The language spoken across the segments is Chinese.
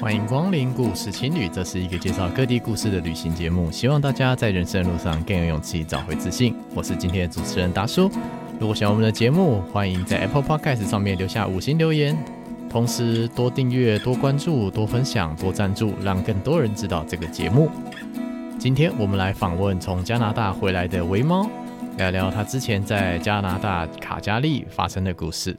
欢迎光临故事情侣，这是一个介绍各地故事的旅行节目，希望大家在人生路上更有勇气，找回自信。我是今天的主持人达叔。如果喜欢我们的节目，欢迎在 Apple Podcast 上面留下五星留言，同时多订阅、多关注、多分享、多赞助，让更多人知道这个节目。今天我们来访问从加拿大回来的维猫，聊聊他之前在加拿大卡加利发生的故事。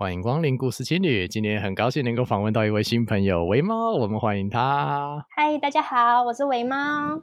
欢迎光临故事青旅，今天很高兴能够访问到一位新朋友维猫，我们欢迎他。嗨，大家好，我是维猫。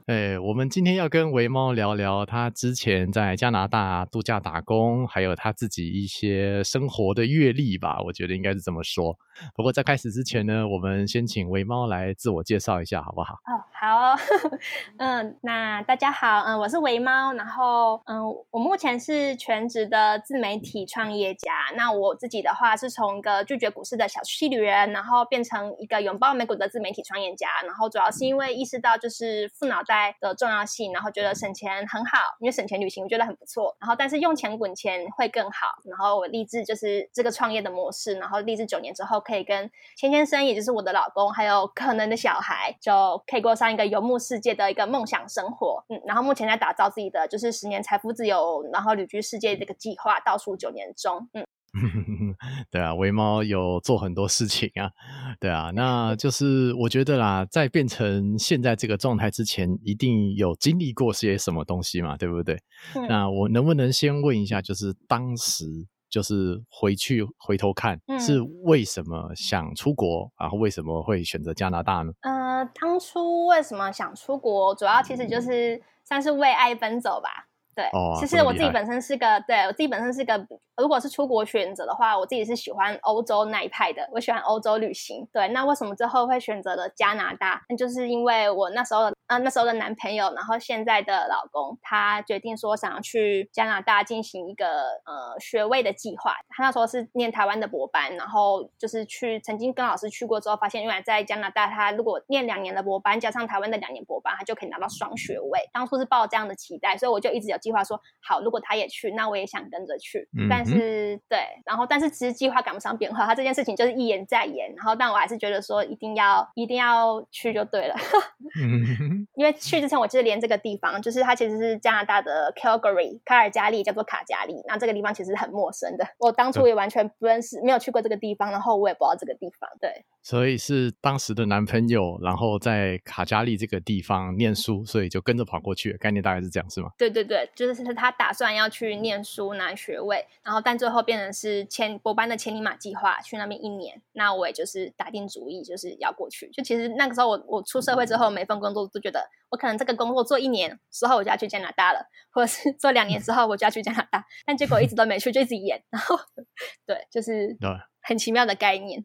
哎，我们今天要跟维猫聊聊他之前在加拿大度假打工，还有他自己一些生活的阅历吧，我觉得应该是这么说。不过在开始之前呢，我们先请维猫来自我介绍一下，好不好？哦，好哦。嗯，那大家好，嗯，我是维猫，然后嗯，我目前是全职的自媒体创业家。那我自己的话。是从一个拒绝股市的小气旅人，然后变成一个拥抱美股的自媒体创业家。然后主要是因为意识到就是富脑袋的重要性，然后觉得省钱很好，因为省钱旅行我觉得很不错。然后但是用钱滚钱会更好。然后我立志就是这个创业的模式，然后立志九年之后可以跟钱先生，也就是我的老公，还有可能的小孩，就可以过上一个游牧世界的一个梦想生活。嗯，然后目前在打造自己的就是十年财富自由，然后旅居世界这个计划，倒数九年中，嗯。对啊，微猫有做很多事情啊，对啊，那就是我觉得啦，在变成现在这个状态之前，一定有经历过些什么东西嘛，对不对？嗯、那我能不能先问一下，就是当时就是回去回头看，嗯、是为什么想出国，然后为什么会选择加拿大呢？呃，当初为什么想出国，主要其实就是算是为爱奔走吧。对，哦、其实我自己本身是个，对我自己本身是个。如果是出国选择的话，我自己是喜欢欧洲那一派的。我喜欢欧洲旅行。对，那为什么最后会选择了加拿大？那就是因为我那时候的，呃，那时候的男朋友，然后现在的老公，他决定说想要去加拿大进行一个呃学位的计划。他那时候是念台湾的博班，然后就是去曾经跟老师去过之后，发现原来在加拿大，他如果念两年的博班加上台湾的两年博班，他就可以拿到双学位。当初是抱这样的期待，所以我就一直有计划说，好，如果他也去，那我也想跟着去。嗯、但是对，然后但是其实计划赶不上变化，他这件事情就是一延再延，然后但我还是觉得说一定要一定要去就对了，因为去之前我其实连这个地方，就是它其实是加拿大的 Calgary 卡尔加利，叫做卡加利，那这个地方其实很陌生的，我当初也完全不认识，没有去过这个地方，然后我也不知道这个地方，对。所以是当时的男朋友，然后在卡加利这个地方念书，所以就跟着跑过去。概念大概是这样，是吗？对对对，就是他打算要去念书拿学位，然后但最后变成是千博班的千里马计划，去那边一年。那我也就是打定主意，就是要过去。就其实那个时候我我出社会之后，每份工作都觉得我可能这个工作做一年之后我就要去加拿大了，或者是做两年之后我就要去加拿大，但结果一直都没去，就一直延。然后 对，就是很奇妙的概念。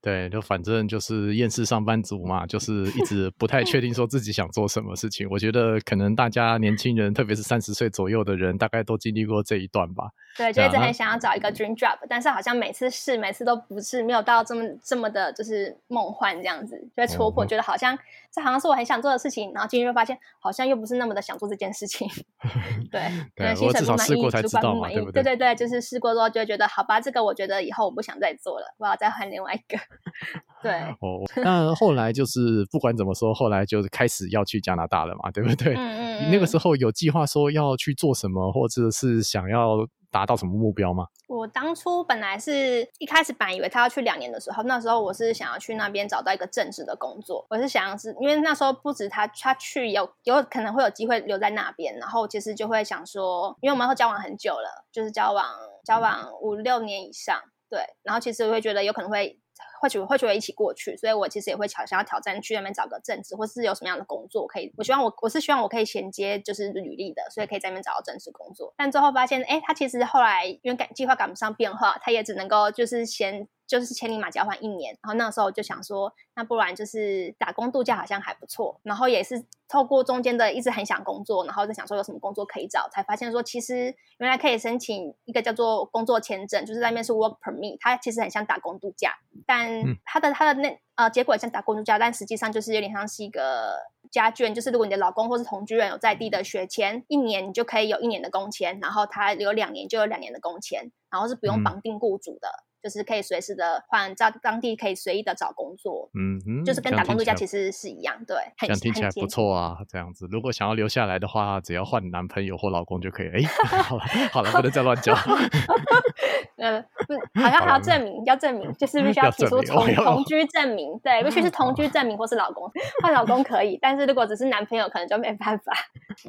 对，就反正就是厌世上班族嘛，就是一直不太确定说自己想做什么事情。我觉得可能大家年轻人，特别是三十岁左右的人，大概都经历过这一段吧。对，就一直很想要找一个 dream job，啊，但是好像每次试，每次都不是没有到这么这么的，就是梦幻这样子，就会戳破，觉得好像这好像是我很想做的事情，然后进去就发现好像又不是那么的想做这件事情。对，对，我至少试过才知道嘛，对不对？对对对，就是试过之后就会觉得好吧，这个我觉得以后我不想再做了，我要再换另外一个。对，哦，那后来就是不管怎么说，后来就是开始要去加拿大了嘛，对不对？嗯嗯嗯。那个时候有计划说要去做什么，或者是想要达到什么目标吗？我当初本来是一开始本来以为他要去两年的时候，那时候我是想要去那边找到一个正式的工作，我是想要是因为那时候不止他他去有有可能会有机会留在那边，然后其实就会想说，因为我们会交往很久了，就是交往交往五六年以上，对，然后其实我会觉得有可能会。或许或许会一起过去，所以我其实也会想想要挑战去那边找个正职，或是有什么样的工作可以。我希望我我是希望我可以衔接就是履历的，所以可以在那边找到正式工作。但最后发现，哎，他其实后来因为赶计划赶不上变化，他也只能够就是先。就是千里马交换一年，然后那个时候就想说，那不然就是打工度假好像还不错。然后也是透过中间的一直很想工作，然后在想说有什么工作可以找，才发现说其实原来可以申请一个叫做工作签证，就是那边是 work permit，它其实很像打工度假，但它的它的那呃结果像打工度假，但实际上就是有点像是一个家眷，就是如果你的老公或是同居人有在地的学签，一年你就可以有一年的工签，然后他有两年就有两年的工签，然后是不用绑定雇主的。就是可以随时的换，在当地可以随意的找工作。嗯哼，就是跟打工度假其实是一样，对。这样听起来不错啊，这样子，如果想要留下来的话，只要换男朋友或老公就可以。哎，好了好了，不能再乱叫。嗯，不，好像还要证明，要证明，就是必须 要提出同同居证明，对，必须是同居证明或是老公换老公可以，但是如果只是男朋友，可能就没办法。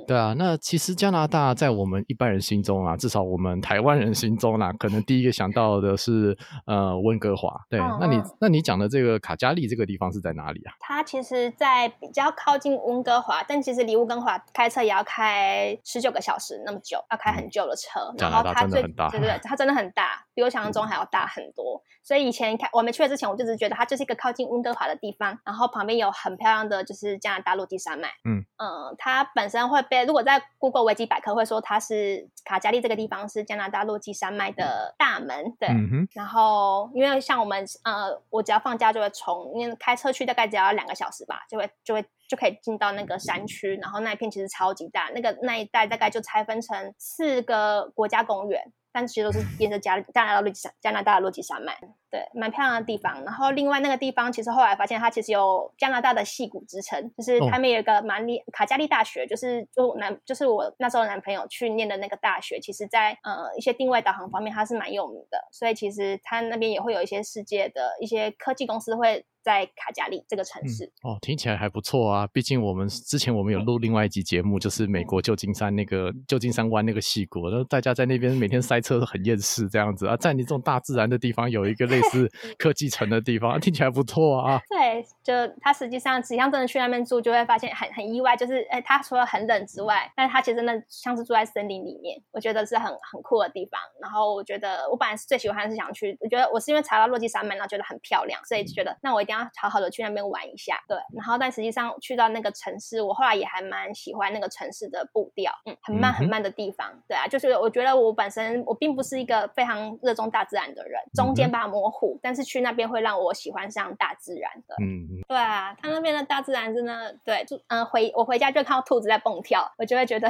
对啊，那其实加拿大在我们一般人心中啊，至少我们台湾人心中啊，可能第一个想到的是呃温哥华。对，嗯、那你那你讲的这个卡加利这个地方是在哪里啊？它其实，在比较靠近温哥华，但其实离温哥华开车也要开十九个小时那么久，要开很久的车。嗯、然后它最对对对，它真的很大，比我想象中还要大很多。所以以前开我没去之前，我就只觉得它就是一个靠近温哥华的地方，然后旁边有很漂亮的就是加拿大落基山脉。嗯嗯，它本身会被如果在 Google 维基百科会说它是卡加利这个地方是加拿大落基山脉的大门。对，嗯、然后因为像我们呃，我只要放假就会从因为开车去大概只要两个小时吧，就会就会就可以进到那个山区，然后那一片其实超级大，那个那一带大概就拆分成四个国家公园。但其实都是沿着加加拿大落基山加拿大的落基山脉，对，蛮漂亮的地方。然后另外那个地方，其实后来发现它其实有加拿大的戏骨之称，就是他们有一个蛮厉卡加利大学，就是就男就是我那时候男朋友去念的那个大学，其实在呃一些定位导航方面它是蛮有名的，所以其实它那边也会有一些世界的一些科技公司会。在卡加利这个城市、嗯、哦，听起来还不错啊。毕竟我们之前我们有录另外一集节目，就是美国旧金山那个旧金山湾那个矽谷，然后大家在那边每天塞车都很厌世这样子啊。在你这种大自然的地方，有一个类似 科技城的地方，啊、听起来不错啊。对，就他实际上，实际上真的去那边住，就会发现很很意外，就是哎，他除了很冷之外，但是它其实真的像是住在森林里面，我觉得是很很酷的地方。然后我觉得我本来是最喜欢的是想去，我觉得我是因为查到落基山脉，然后觉得很漂亮，所以就觉得那我一定要好好的去那边。玩一下，对，然后但实际上去到那个城市，我后来也还蛮喜欢那个城市的步调，嗯，很慢很慢的地方，对啊，就是我觉得我本身我并不是一个非常热衷大自然的人，中间把它模糊，但是去那边会让我喜欢上大自然的，嗯，对啊，他那边的大自然真的，对，就嗯回我回家就看到兔子在蹦跳，我就会觉得。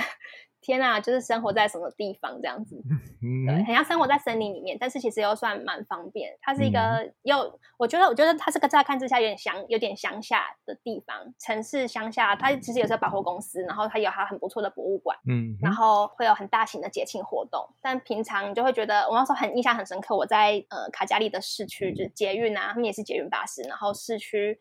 天啊，就是生活在什么地方这样子，对，很像生活在森林里面，但是其实又算蛮方便。它是一个又，我觉得，我觉得它是个乍看之下有点乡，有点乡下的地方，城市乡下。它其实有时候百货公司，然后它有它很不错的博物馆，嗯，然后会有很大型的节庆活动。但平常你就会觉得，我那时候很印象很深刻，我在呃卡加利的市区，就是捷运啊，他们也是捷运巴士，然后市区。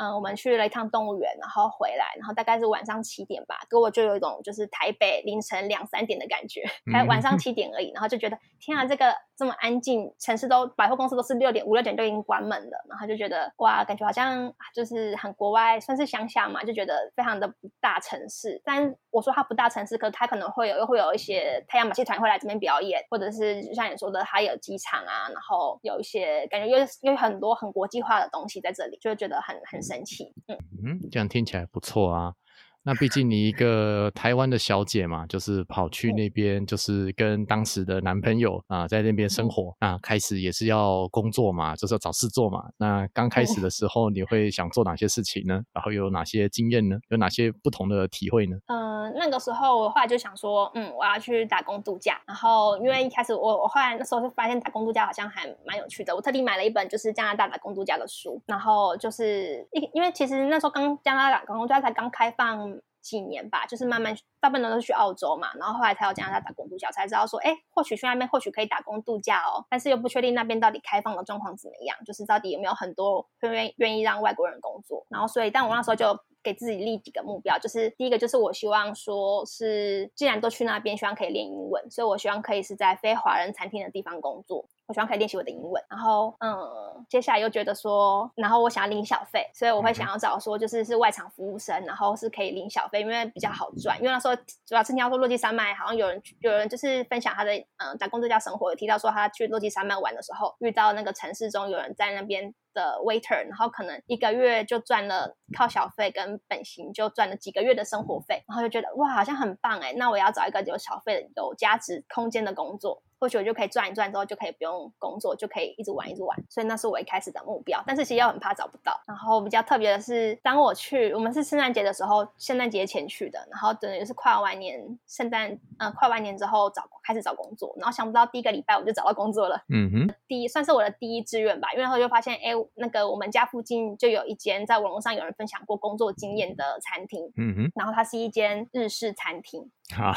嗯，我们去了一趟动物园，然后回来，然后大概是晚上七点吧，给我就有一种就是台北凌晨两三点的感觉，才晚上七点而已，然后就觉得天啊，这个这么安静，城市都百货公司都是六点五六点就已经关门了，然后就觉得哇，感觉好像就是很国外，算是乡下嘛，就觉得非常的不大城市。但我说它不大城市，可它可能会有又会有一些太阳马戏团会来这边表演，或者是就像你说的，它有机场啊，然后有一些感觉又又很多很国际化的东西在这里，就觉得很很。神奇，嗯嗯，这样听起来不错啊。那毕竟你一个台湾的小姐嘛，就是跑去那边，就是跟当时的男朋友啊，在那边生活啊，开始也是要工作嘛，就是要找事做嘛。那刚开始的时候，你会想做哪些事情呢？然后有哪些经验呢？有哪些不同的体会呢？嗯、呃，那个时候我后来就想说，嗯，我要去打工度假。然后因为一开始我我后来那时候就发现打工度假好像还蛮有趣的，我特地买了一本就是加拿大打工度假的书。然后就是因因为其实那时候刚加拿大打工度假才刚开放。几年吧，就是慢慢，大部分都是去澳洲嘛，然后后来才有加拿大打工度假，才知道说，哎，或许去那边或许可以打工度假哦，但是又不确定那边到底开放的状况怎么样，就是到底有没有很多愿愿意让外国人工作，然后所以，但我那时候就给自己立几个目标，就是第一个就是我希望说是，既然都去那边，希望可以练英文，所以我希望可以是在非华人餐厅的地方工作。我希望可以练习我的英文，然后嗯，接下来又觉得说，然后我想要领小费，所以我会想要找说，就是是外场服务生，然后是可以领小费，因为比较好赚。因为那时候主要是听到说落基山脉，好像有人有人就是分享他的嗯打工度假生活，有提到说他去落基山脉玩的时候，遇到那个城市中有人在那边的 waiter，然后可能一个月就赚了靠小费跟本薪就赚了几个月的生活费，然后就觉得哇，好像很棒哎，那我要找一个有小费的有价值空间的工作。或许我就可以赚一赚之后就可以不用工作，就可以一直玩一直玩。所以那是我一开始的目标，但是其实又很怕找不到。然后比较特别的是，当我去，我们是圣诞节的时候，圣诞节前去的，然后等于是跨完年，圣诞呃跨完年之后找开始找工作，然后想不到第一个礼拜我就找到工作了。嗯哼，第一算是我的第一志愿吧，因为后就发现，哎，那个我们家附近就有一间在网络上有人分享过工作经验的餐厅。嗯哼，然后它是一间日式餐厅。啊，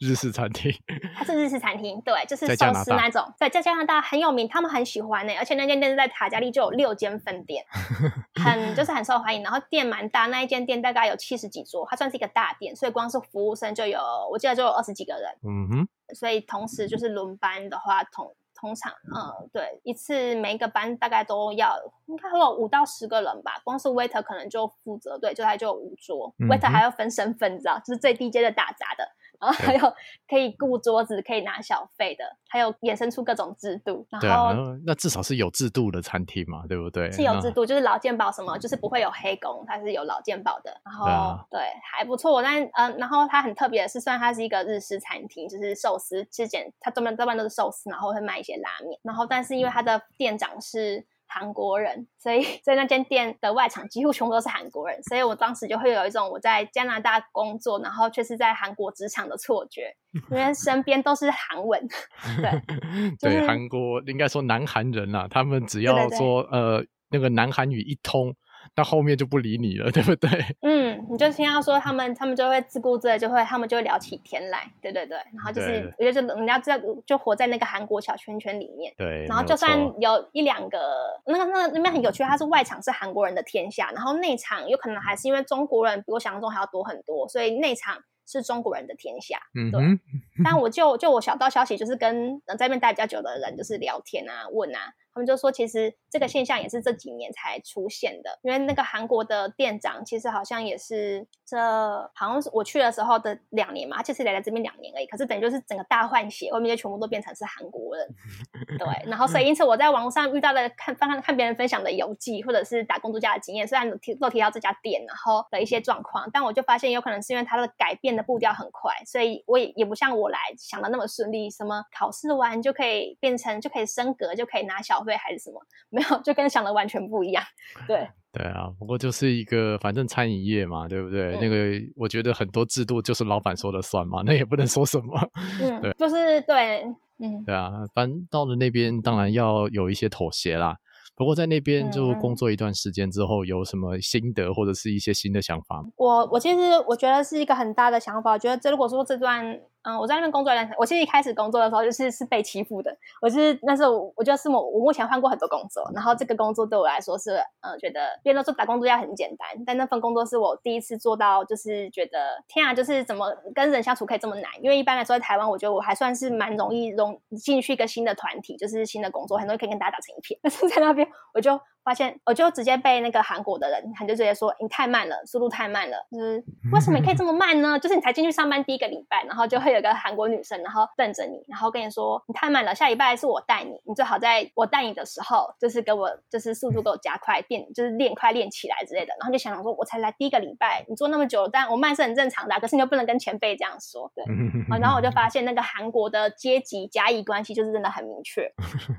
日式餐厅，它是日式餐厅，对，就是寿司那种，在在加拿大很有名，他们很喜欢呢、欸。而且那间店是在卡加利，就有六间分店，很就是很受欢迎。然后店蛮大，那一间店大概有七十几桌，它算是一个大店，所以光是服务生就有，我记得就有二十几个人。嗯哼，所以同时就是轮班的话，通通常，嗯，对，一次每一个班大概都要应该会有五到十个人吧。光是 waiter 可能就负责，对，就他就有五桌、嗯、，waiter 还要分身份，你知道，就是最低阶的打杂的。然后还有可以顾桌子、可以拿小费的，还有衍生出各种制度。然后，对啊，那至少是有制度的餐厅嘛，对不对？是有制度，就是劳健保什么，就是不会有黑工，它是有劳健保的。然后，对，啊、对，还不错。但嗯、呃，然后它很特别的是，虽然它是一个日式餐厅，就是寿司，之前它专门多半都是寿司，然后会卖一些拉面。然后，但是因为它的店长是。韩国人，所以在那间店的外场几乎全部都是韩国人，所以我当时就会有一种我在加拿大工作，然后却是在韩国职场的错觉，因为 身边都是韩文。对，就是、对，韩国应该说南韩人啊，他们只要说呃那个南韩语一通。到后面就不理你了，对不对？嗯，你就听到说他们，他们就会自顾自的，就会他们就会聊起天来，对对对。然后就是，我觉得就人家在就活在那个韩国小圈圈里面。对。然后就算有一两个，那个那个那边很有趣，他是外场是韩国人的天下，然后内场有可能还是因为中国人比我想象中还要多很多，所以内场是中国人的天下。嗯，对。但我就就我小道消息，就是跟在那边待比较久的人，就是聊天啊，问啊。他们就说，其实这个现象也是这几年才出现的，因为那个韩国的店长其实好像也是这，好像是我去的时候的两年嘛，他其实来了这边两年而已，可是等于就是整个大换血，外面就全部都变成是韩国人，对，然后所以因此我在网络上遇到了看翻看看别人分享的游记或者是打工度假的经验，虽然提都提到这家店然后的一些状况，但我就发现有可能是因为它的改变的步调很快，所以我也也不像我来想的那么顺利，什么考试完就可以变成就可以升格就可以拿小。还是什么没有，就跟想的完全不一样。对对啊，不过就是一个反正餐饮业嘛，对不对？嗯、那个我觉得很多制度就是老板说了算嘛，那也不能说什么。嗯，对，就是对，嗯，对啊，反正到了那边当然要有一些妥协啦。不过在那边就工作一段时间之后，有什么心得或者是一些新的想法吗？我我其实我觉得是一个很大的想法，我觉得这如果说这段。嗯，我在那边工作一段时间，我其实一开始工作的时候就是是被欺负的。我是那时候我，我就是我，我目前换过很多工作，然后这个工作对我来说是，嗯，觉得别人都说打工度假很简单，但那份工作是我第一次做到，就是觉得天啊，就是怎么跟人相处可以这么难？因为一般来说在台湾，我觉得我还算是蛮容易融进去一个新的团体，就是新的工作，很多人可以跟大家打成一片。但是在那边，我就发现，我就直接被那个韩国的人，他就直接说你太慢了，速度太慢了，就是为什么你可以这么 慢呢？就是你才进去上班第一个礼拜，然后就会有个韩国女生，然后瞪着你，然后跟你说你太慢了，下礼拜是我带你，你最好在我带你的时候，就是给我就是速度给我加快，变就是练快练起来之类的。然后就想想说，我才来第一个礼拜，你做那么久，但我慢是很正常的，可是你又不能跟前辈这样说，对。然后我就发现那个韩国的阶级甲乙关系就是真的很明确，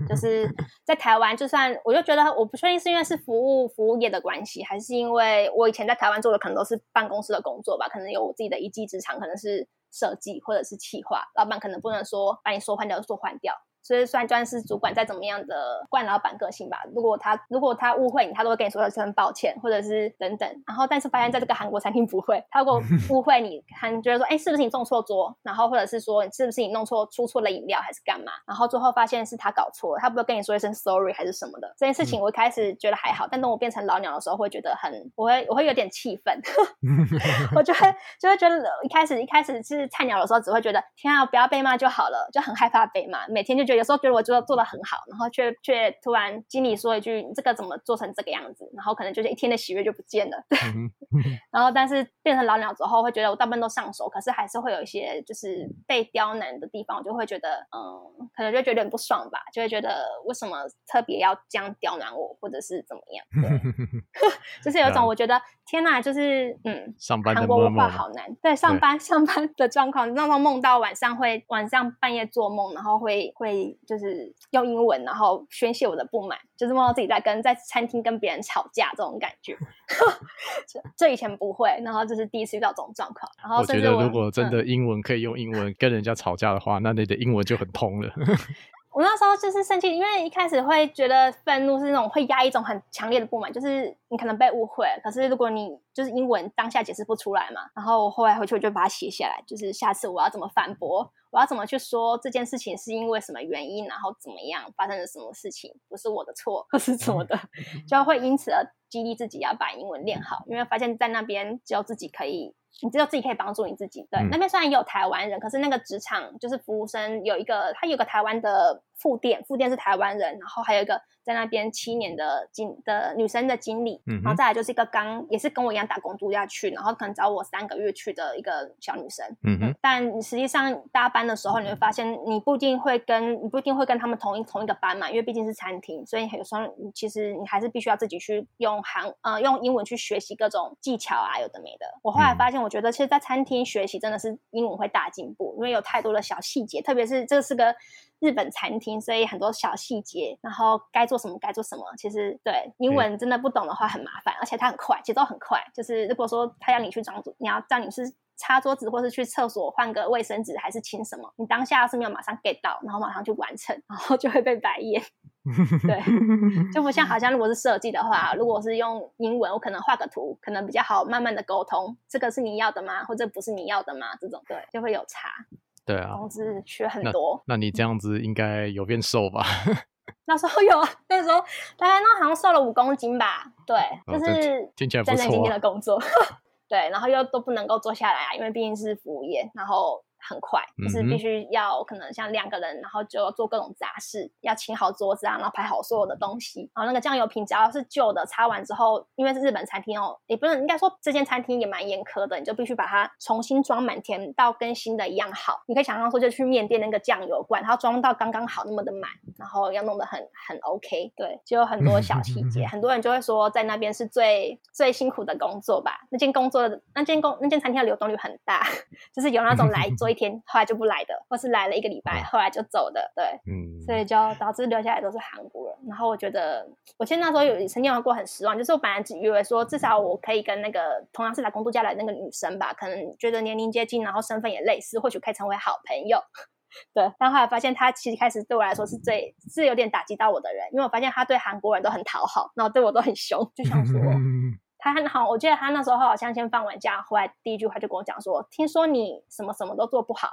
就是在台湾，就算我就觉得我不确定是因为是服务服务业的关系，还是因为我以前在台湾做的可能都是办公室的工作吧，可能有我自己的一技之长，可能是。设计或者是企划，老板可能不能说把你说换掉就说换掉。所以，算专是主管再怎么样的惯老板个性吧，如果他如果他误会你，他都会跟你说声抱歉，或者是等等。然后，但是发现在这个韩国餐厅不会，他如果 误会你，他觉得说，哎，是不是你送错桌？然后或者是说，是不是你弄错出错了饮料还是干嘛？然后最后发现是他搞错了，他不会跟你说一声 sorry 还是什么的。这件事情我一开始觉得还好，但等我变成老鸟的时候，会觉得很，我会我会有点气愤，我就会就会觉得一开始一开始是菜鸟的时候，只会觉得天啊，不要被骂就好了，就很害怕被骂，每天就觉得有时候觉得我做做的很好，然后却却突然经理说一句：“你这个怎么做成这个样子？”然后可能就是一天的喜悦就不见了。对，然后但是变成老鸟之后，会觉得我大部分都上手，可是还是会有一些就是被刁难的地方，我就会觉得嗯，可能就觉得很不爽吧，就会觉得为什么特别要这样刁难我，或者是怎么样？对，就是有一种我觉得天哪，就是嗯，上班韩国文化好难。对，上班 上班的状况，那时候梦到晚上会晚上半夜做梦，然后会会就是用英文，然后宣泄我的不满，就是梦到自己在跟在餐厅跟别人吵架这种感觉。这以前不会，然后这是第一次遇到这种状况。然后我觉得如果真的英文可以用英文跟人家吵架的话，嗯、那你的英文就很通了。我那时候就是生气，因为一开始会觉得愤怒是那种会压一种很强烈的不满，就是你可能被误会。可是如果你就是英文当下解释不出来嘛，然后我后来回去我就把它写下来，就是下次我要怎么反驳，我要怎么去说这件事情是因为什么原因，然后怎么样发生了什么事情，不是我的错，或是什么的，就会因此而激励自己要把英文练好，因为发现在那边只有自己可以。你只有自己可以帮助你自己。对，嗯、那边虽然也有台湾人，可是那个职场就是服务生有一个，他有个台湾的副店，副店是台湾人，然后还有一个。在那边七年的经的女生的经理，嗯、然后再来就是一个刚也是跟我一样打工度假去，然后可能找我三个月去的一个小女生。嗯哼，但实际上搭班的时候，你会发现你不一定会跟你不一定会跟他们同一同一个班嘛，因为毕竟是餐厅，所以有时候其实你还是必须要自己去用韩呃用英文去学习各种技巧啊，有的没的。我后来发现，我觉得其实，在餐厅学习真的是英文会大进步，因为有太多的小细节，特别是这是个。日本餐厅，所以很多小细节，然后该做什么该做什么，其实对英文真的不懂的话很麻烦，而且它很快，节奏很快。就是如果说他要你去装，你要叫你是擦桌子，或是去厕所换个卫生纸，还是清什么，你当下是没有马上 get 到，然后马上去完成，然后就会被白眼。对，就不像好像如果是设计的话，如果是用英文，我可能画个图，可能比较好，慢慢的沟通，这个是你要的吗？或者不是你要的吗？这种对，就会有差。对啊，工资缺很多那。那你这样子应该有变瘦吧？那时候有啊，那时候大概那好像瘦了五公斤吧。对，哦、就是听起来不错、啊。战战兢兢的工作，对，然后又都不能够坐下来啊，因为毕竟是服务业，然后。很快，就是必须要可能像两个人，然后就要做各种杂事，要清好桌子啊，然后排好所有的东西。然后那个酱油瓶只要是旧的，擦完之后，因为是日本餐厅哦，也不能应该说这间餐厅也蛮严苛的，你就必须把它重新装满填到跟新的一样好。你可以想象说，就去面店那个酱油罐，然后装到刚刚好那么的满，然后要弄得很很 OK。对，就有很多小细节，很多人就会说在那边是最最辛苦的工作吧。那间工作的那间工那间餐厅的流动率很大，就是有那种来做一天后来就不来的，或是来了一个礼拜，后来就走的，对，嗯，所以就导致留下来都是韩国人。然后我觉得，我其实那时候有曾经有过很失望，就是我本来只以为说至少我可以跟那个同样是来工度假来的那个女生吧，可能觉得年龄接近，然后身份也类似，或许可以成为好朋友。对，但后来发现他其实开始对我来说是最是有点打击到我的人，因为我发现他对韩国人都很讨好，然后对我都很凶，就想说。他很好，我记得他那时候好像先放完假回来，第一句话就跟我讲说：“听说你什么什么都做不好，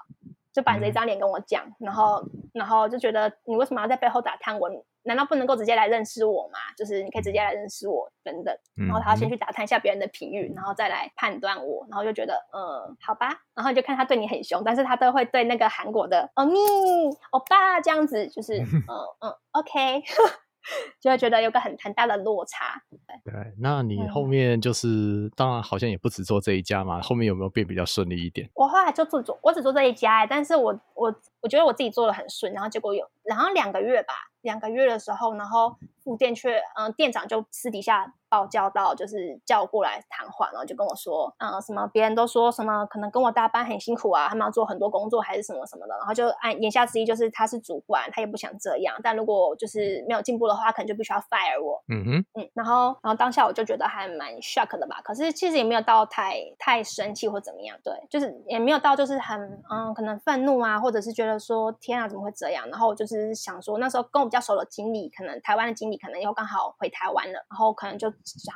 就板着一张脸跟我讲，然后然后就觉得你为什么要在背后打探我？难道不能够直接来认识我吗？就是你可以直接来认识我等等。然后他要先去打探一下别人的评语，然后再来判断我，然后就觉得嗯，好吧。然后你就看他对你很凶，但是他都会对那个韩国的欧咪欧巴这样子，就是 嗯嗯，OK。”就会觉得有个很很大的落差。对，那你后面就是，嗯、当然好像也不止做这一家嘛，后面有没有变比较顺利一点？我后来就做做，我只做这一家，欸，但是我我我觉得我自己做的很顺，然后结果有，然后两个月吧，两个月的时候，然后副店却，嗯、呃，店长就私底下。报叫到就是叫我过来谈话，然后就跟我说，嗯，什么别人都说什么可能跟我搭班很辛苦啊，他们要做很多工作还是什么什么的，然后就按言下之意就是他是主管，他也不想这样，但如果就是没有进步的话，可能就必须要 fire 我。嗯哼，嗯，然后然后当下我就觉得还蛮 shock 的吧，可是其实也没有到太太生气或怎么样，对，就是也没有到就是很嗯可能愤怒啊，或者是觉得说天啊怎么会这样，然后我就是想说那时候跟我比较熟的经理，可能台湾的经理可能又刚好回台湾了，然后可能就。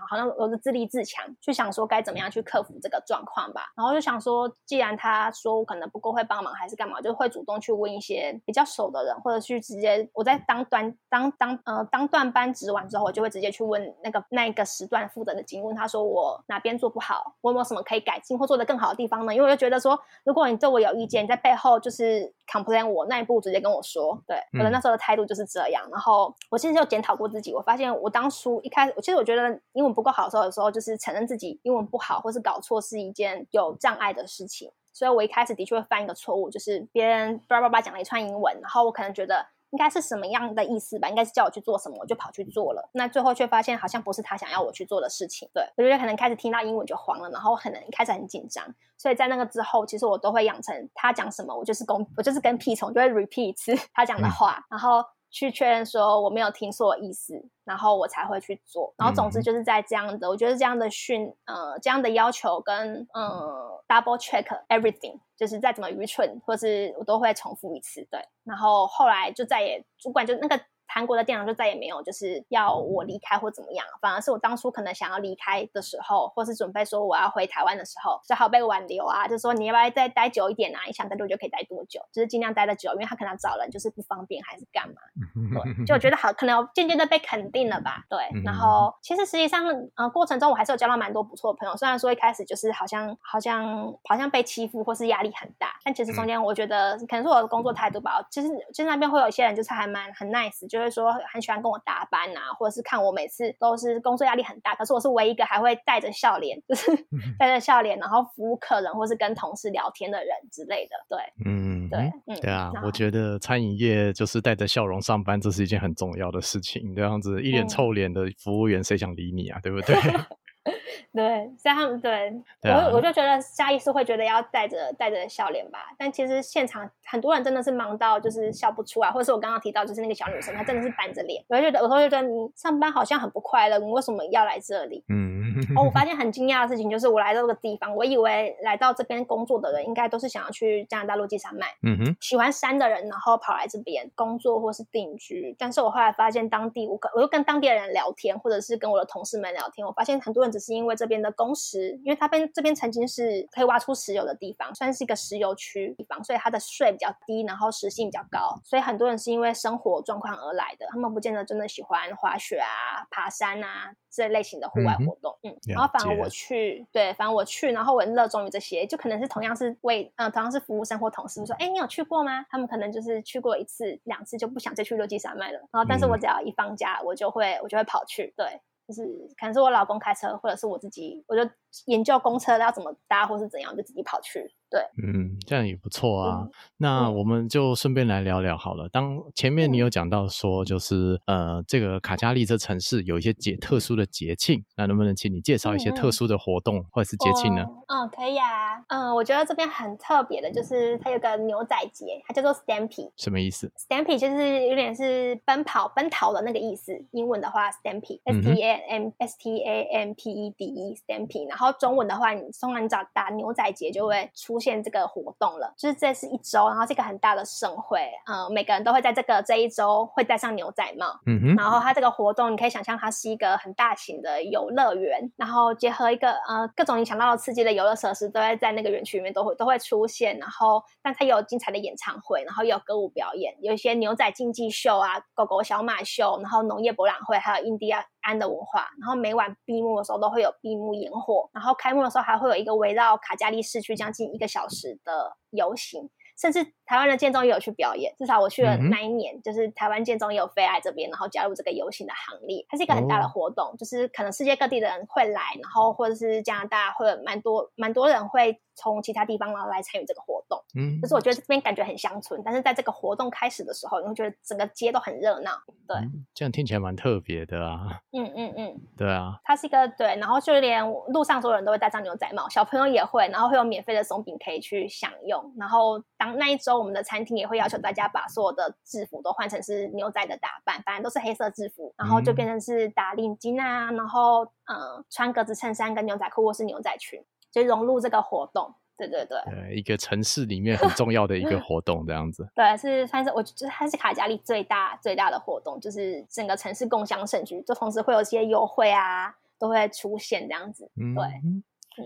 好像我是自立自强，去想说该怎么样去克服这个状况吧。然后就想说，既然他说我可能不够会帮忙，还是干嘛，就会主动去问一些比较熟的人，或者去直接我在当端当当呃当段班值完之后，我就会直接去问那个那一个时段负责的经理，问他说我哪边做不好，我有没有什么可以改进或做得更好的地方呢？因为我就觉得说，如果你对我有意见，你在背后就是 complain 我，那一步直接跟我说。对，我的那时候的态度就是这样。嗯、然后我其实有检讨过自己，我发现我当初一开始，其实我觉得英文不够好的时候，有时候就是承认自己英文不好或是搞错是一件有障碍的事情。所以我一开始的确会犯一个错误，就是别人叭叭叭讲了一串英文，然后我可能觉得。应该是什么样的意思吧？应该是叫我去做什么，我就跑去做了。那最后却发现好像不是他想要我去做的事情。对，我觉得可能开始听到英文就慌了，然后可能开始很紧张。所以在那个之后，其实我都会养成他讲什么，我就是跟我就是跟屁虫，就会 repeat 一次他讲的话，然后去确认说我没有听错意思，然后我才会去做。然后总之就是在这样的，我觉得这样的训呃这样的要求跟呃 double check everything。就是再怎么愚蠢，或是我都会重复一次，对。然后后来就再也主管就那个。韩国的店长就再也没有就是要我离开或怎么样，反而是我当初可能想要离开的时候，或是准备说我要回台湾的时候，只好被挽留啊，就是说你要不要再待久一点啊？你想待多久可以待多久，就是尽量待得久，因为他可能找人就是不方便还是干嘛？对，就我觉得好，可能渐渐的被肯定了吧？对。然后其实实际上，呃，过程中我还是有交到蛮多不错的朋友，虽然说一开始就是好像好像好像被欺负或是压力很大，但其实中间我觉得可能是我的工作态度吧。其实其实那边会有一些人就是还蛮很 nice，就是说很喜欢跟我搭班啊，或者是看我每次都是工作压力很大，可是我是唯一一个还会带着笑脸，就是带着笑脸，然后服务客人或是跟同事聊天的人之类的。对，嗯，对，嗯，对啊，我觉得餐饮业就是带着笑容上班，这是一件很重要的事情。这样子一脸臭脸的服务员，谁想理你啊？对不对？对，所以他们对，我我就觉得下意识会觉得要带着带着笑脸吧，但其实现场很多人真的是忙到就是笑不出来，或者是我刚刚提到就是那个小女生，她真的是板着脸，我就觉得有时候就觉得你上班好像很不快乐，你为什么要来这里？嗯。哦，我发 现很惊讶的事情就是我来到这个地方，我以为来到这边工作的人应该都是想要去加拿大落基山脉，嗯哼，喜欢山的人，然后跑来这边工作或是定居。但是我后来发现当地，我我就跟当地的人聊天，或者是跟我的同事们聊天，我发现很多人只是因为这边的工时，因为他们这边曾经是可以挖出石油的地方，算是一个石油区地方，所以它的税比较低，然后时薪比较高，所以很多人是因为生活状况而来的，他们不见得真的喜欢滑雪啊、爬山啊这类型的户外活动，嗯。嗯然后反而我去，对，反而我去，然后我很热衷于这些，就可能是同样是为，嗯、呃，同样是服务生或同事，说，哎，你有去过吗？他们可能就是去过一次、两次，就不想再去落基山脉了。然后，但是我只要一放假，我就会，我就会跑去，对。就是可能是我老公开车，或者是我自己，我就研究公车要怎么搭，或是怎样，就自己跑去。对，嗯，这样也不错啊。嗯、那我们就顺便来聊聊好了。当前面你有讲到说，就是、嗯、呃，这个卡加利这城市有一些节特殊的节庆，那能不能请你介绍一些特殊的活动或者是节庆呢？嗯，可以啊。嗯，我觉得这边很特别的，就是它有个牛仔节，它叫做 Stampede。什么意思？Stampede 就是有点是奔跑、奔逃的那个意思。英文的话，Stampede，S T A M S T A M P E D E，Stampede。然后中文的话，你通常你找打牛仔节就会出现这个活动了。就是这是一周，然后这个很大的盛会，嗯，每个人都会在这个这一周会戴上牛仔帽。嗯哼。然后它这个活动，你可以想象它是一个很大型的游乐园，然后结合一个呃各种你想到的刺激的游乐设施，都会在那个园区里面都会都会出现。然后，但它有精彩的演唱会，然后也有歌舞表演，有一些牛仔竞技秀啊，狗狗小马秀，然后农业博览会，还有印第安安的文化。然后每晚闭幕的时候都会有闭幕烟火，然后开幕的时候还会有一个围绕卡加利市区将近一个小时的游行，甚至台湾的建中也有去表演。至少我去了那一年，嗯、就是台湾建中也有飞来这边，然后加入这个游行的行列。它是一个很大的活动，哦、就是可能世界各地的人会来，然后或者是加拿大会有蛮多蛮多人会。从其他地方然后来参与这个活动，嗯，就是我觉得这边感觉很乡村，但是在这个活动开始的时候，你会觉得整个街都很热闹，对，嗯、这样听起来蛮特别的啊，嗯嗯嗯，对啊，它是一个对，然后就连路上所有人都会戴上牛仔帽，小朋友也会，然后会有免费的松饼可以去享用，然后当那一周我们的餐厅也会要求大家把所有的制服都换成是牛仔的打扮，反正都是黑色制服，然后就变成是打领巾啊，然后嗯、呃、穿格子衬衫跟牛仔裤或是牛仔裙。就融入这个活动，对对对，对，一个城市里面很重要的一个活动，这样子。对，是反正我觉得它是卡加利最大最大的活动，就是整个城市共享盛举，就同时会有一些优惠啊。都会出现这样子。对，嗯嗯。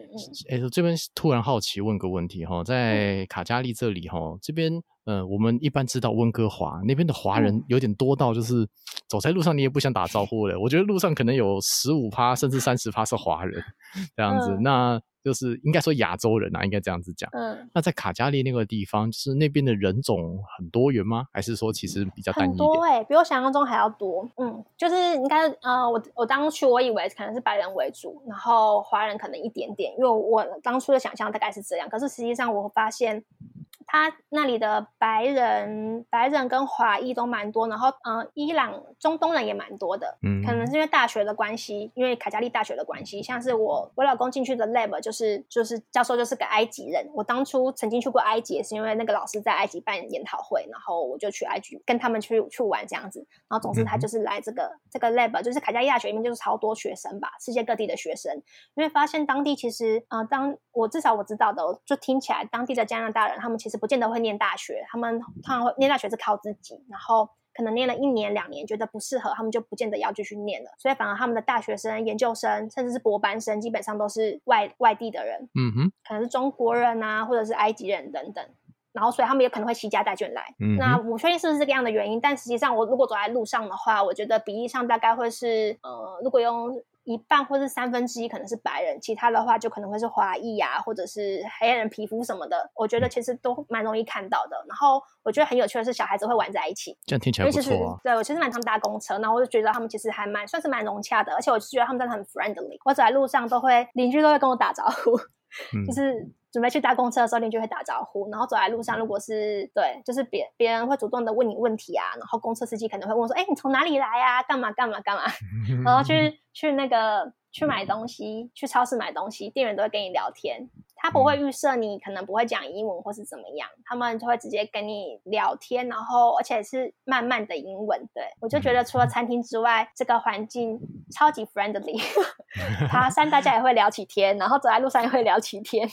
哎、欸，这边突然好奇问个问题哈，在卡加利这里哈，这边。嗯，我们一般知道温哥华那边的华人有点多到，就是走在路上你也不想打招呼了。我觉得路上可能有十五趴甚至三十趴是华人这样子，那就是应该说亚洲人啊，应该这样子讲。嗯，那在卡加利那个地方，就是那边的人种很多元吗？还是说其实比较单一？很多哎、欸，比我想象中还要多。嗯，就是应该呃，我我当初我以为可能是白人为主，然后华人可能一点点，因为我当初的想象大概是这样。可是实际上我发现。他那里的白人、白人跟华裔都蛮多，然后嗯、呃，伊朗、中东人也蛮多的。嗯，可能是因为大学的关系，因为卡加利大学的关系。像是我我老公进去的 lab 就是就是教授就是个埃及人。我当初曾经去过埃及，也是因为那个老师在埃及办研讨会，然后我就去埃及跟他们去去玩这样子。然后总之他就是来这个、嗯、这个 lab，就是卡加利大学里面就是超多学生吧，世界各地的学生。因为发现当地其实啊、呃，当我至少我知道的，就听起来当地的加拿大人他们其实不见得会念大学，他们通常会念大学是靠自己，然后可能念了一年两年，觉得不适合，他们就不见得要继续念了。所以反而他们的大学生、研究生，甚至是博班生，基本上都是外外地的人，嗯哼，可能是中国人啊，或者是埃及人等等。然后所以他们有可能会携家带眷来。嗯，那我确定是不是这个样的原因，但实际上我如果走在路上的话，我觉得比例上大概会是，呃，如果用。一半或是三分之一可能是白人，其他的话就可能会是华裔啊，或者是黑人皮肤什么的。我觉得其实都蛮容易看到的。然后我觉得很有趣的是，小孩子会玩在一起，这样听起来不错啊。对，我其实蛮常搭公车，然后我就觉得他们其实还蛮算是蛮融洽的，而且我就觉得他们真的很 friendly。我走在路上都会，邻居都会跟我打招呼，嗯、就是。准备去搭公车的时候，你就会打招呼。然后走在路上，如果是对，就是别别人会主动的问你问题啊。然后公车司机可能会问说：“哎，你从哪里来呀？干嘛干嘛干嘛？” 然后去 去那个去买东西，去超市买东西，店员都会跟你聊天。他不会预设你可能不会讲英文或是怎么样，他们就会直接跟你聊天，然后而且是慢慢的英文。对，我就觉得除了餐厅之外，这个环境超级 friendly，爬山大家也会聊起天，然后走在路上也会聊起天。